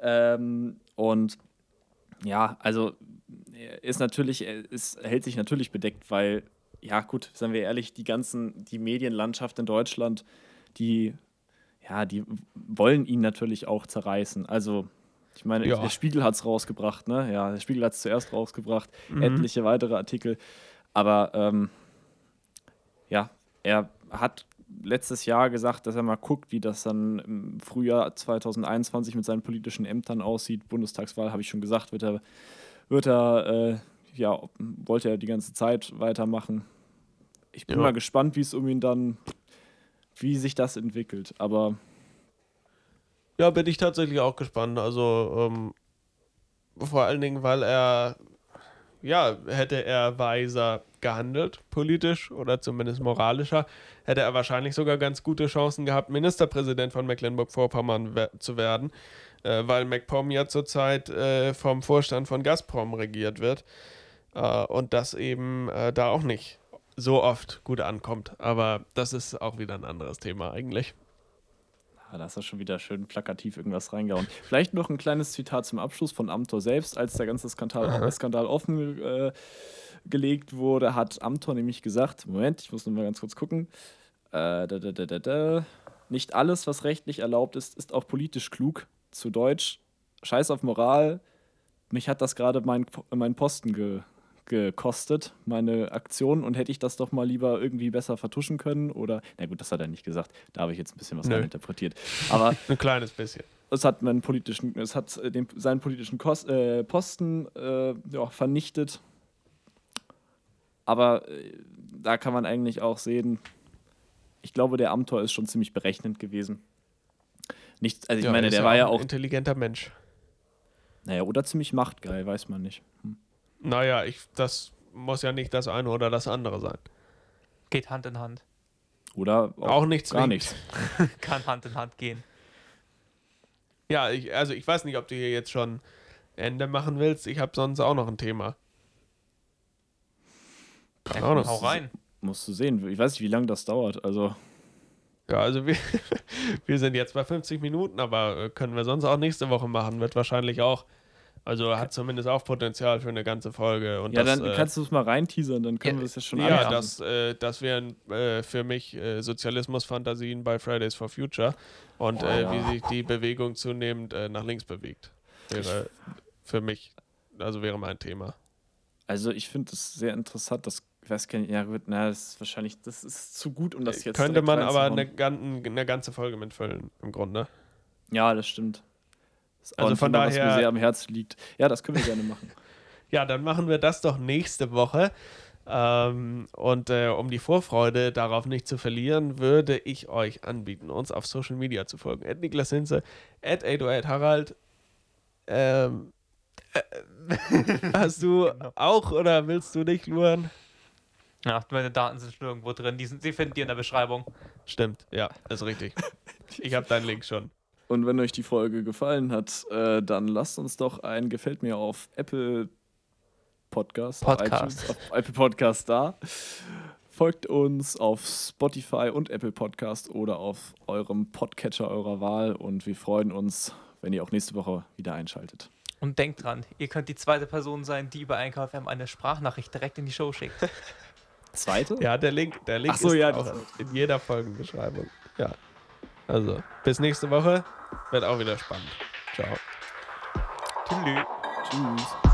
Ähm, und ja, also ist natürlich, es hält sich natürlich bedeckt, weil, ja gut, seien wir ehrlich, die ganzen, die Medienlandschaft in Deutschland, die, ja, die wollen ihn natürlich auch zerreißen. Also, ich meine, ja. der Spiegel hat es rausgebracht, ne? Ja, der Spiegel hat es zuerst rausgebracht, mhm. etliche weitere Artikel. Aber ähm, ja, er hat letztes Jahr gesagt, dass er mal guckt, wie das dann im Frühjahr 2021 mit seinen politischen Ämtern aussieht. Bundestagswahl, habe ich schon gesagt, wird er, wird er äh, ja, wollte er die ganze Zeit weitermachen. Ich bin ja. mal gespannt, wie es um ihn dann, wie sich das entwickelt. Aber Ja, bin ich tatsächlich auch gespannt. Also ähm, vor allen Dingen, weil er, ja, hätte er weiser gehandelt, politisch oder zumindest moralischer, hätte er wahrscheinlich sogar ganz gute Chancen gehabt, Ministerpräsident von Mecklenburg-Vorpommern we zu werden, äh, weil MacPom ja zurzeit äh, vom Vorstand von Gazprom regiert wird äh, und das eben äh, da auch nicht so oft gut ankommt. Aber das ist auch wieder ein anderes Thema eigentlich. Ah, da hast du schon wieder schön plakativ irgendwas reingehauen. Vielleicht noch ein kleines Zitat zum Abschluss von Amtor selbst, als der ganze Skandal, Skandal offen äh, gelegt wurde, hat Amtor nämlich gesagt: Moment, ich muss noch mal ganz kurz gucken. Äh, da, da, da. Nicht alles, was rechtlich erlaubt ist, ist auch politisch klug. Zu Deutsch, scheiß auf Moral. Mich hat das gerade mein, mein Posten ge, gekostet, meine Aktion, und hätte ich das doch mal lieber irgendwie besser vertuschen können oder, na gut, das hat er nicht gesagt, da habe ich jetzt ein bisschen was Nö. interpretiert. Aber Ein kleines bisschen. es hat meinen politischen, es hat äh, den, seinen politischen Kos äh, Posten äh, ja, vernichtet. Aber äh, da kann man eigentlich auch sehen, ich glaube, der Amtor ist schon ziemlich berechnend gewesen. Nicht, also ich Ja, meine, ist der war ja ein auch, intelligenter Mensch. naja, oder ziemlich machtgeil, weiß man nicht. Hm. Naja, ich, das muss ja nicht das eine oder das andere sein. Geht Hand in Hand. Oder Auch nichts gar nichts. Kann Hand in Hand gehen. Ja, ich, also ich weiß nicht, ob du hier jetzt schon Ende machen willst. Ich habe sonst auch noch ein Thema. Ja, Auch noch. hau rein. Musst du sehen. Ich weiß nicht, wie lange das dauert. Also, Ja, also wir, wir sind jetzt bei 50 Minuten, aber äh, können wir sonst auch nächste Woche machen. Wird wahrscheinlich auch. Also hat zumindest auch Potenzial für eine ganze Folge. Und ja, das, dann äh, kannst du es mal reinteasern, dann können ja, wir das ja schon Ja, das, äh, das wären äh, für mich äh, Sozialismus-Fantasien bei Fridays for Future und äh, Boah. wie sich die Bewegung zunehmend äh, nach links bewegt. Wäre für mich, also wäre mein Thema. Also ich finde es sehr interessant, das ich weiß gar nicht, ja gut, na, das ist wahrscheinlich, das ist zu gut, um das jetzt Könnte direkt man aber eine, eine ganze Folge mitfüllen, im Grunde. Ja, das stimmt. Das Also von Thema, was mir daher- sehr am Herzen liegt. Ja, das können wir gerne machen. Ja, dann machen wir das doch nächste Woche. Ähm, und äh, um die Vorfreude darauf nicht zu verlieren, würde ich euch anbieten, uns auf Social Media zu folgen. At Niklas Hinze, at 808 Harald. Ähm, äh, hast du Genau. auch oder willst du nicht, Luan? Ja, meine Daten sind schon irgendwo drin. Die, sind, die findet ihr in der Beschreibung. Stimmt, ja, ist richtig. Ich habe deinen Link schon. Und wenn euch die Folge gefallen hat, äh, dann lasst uns doch ein Gefällt mir auf Apple Podcast, Podcast. iTunes, auf Apple Podcast da. Folgt uns auf Spotify und Apple Podcast oder auf eurem Podcatcher eurer Wahl und wir freuen uns, wenn ihr auch nächste Woche wieder einschaltet. Und denkt dran, ihr könnt die zweite Person sein, die über Einkauf.m eine Sprachnachricht direkt in die Show schickt. Zweite? Ja, der Link, der Link Ach so, ist ja, auch in jeder Folgenbeschreibung. Ja. Also, bis nächste Woche. Wird auch wieder spannend. Ciao. Tschüss. Tschüss.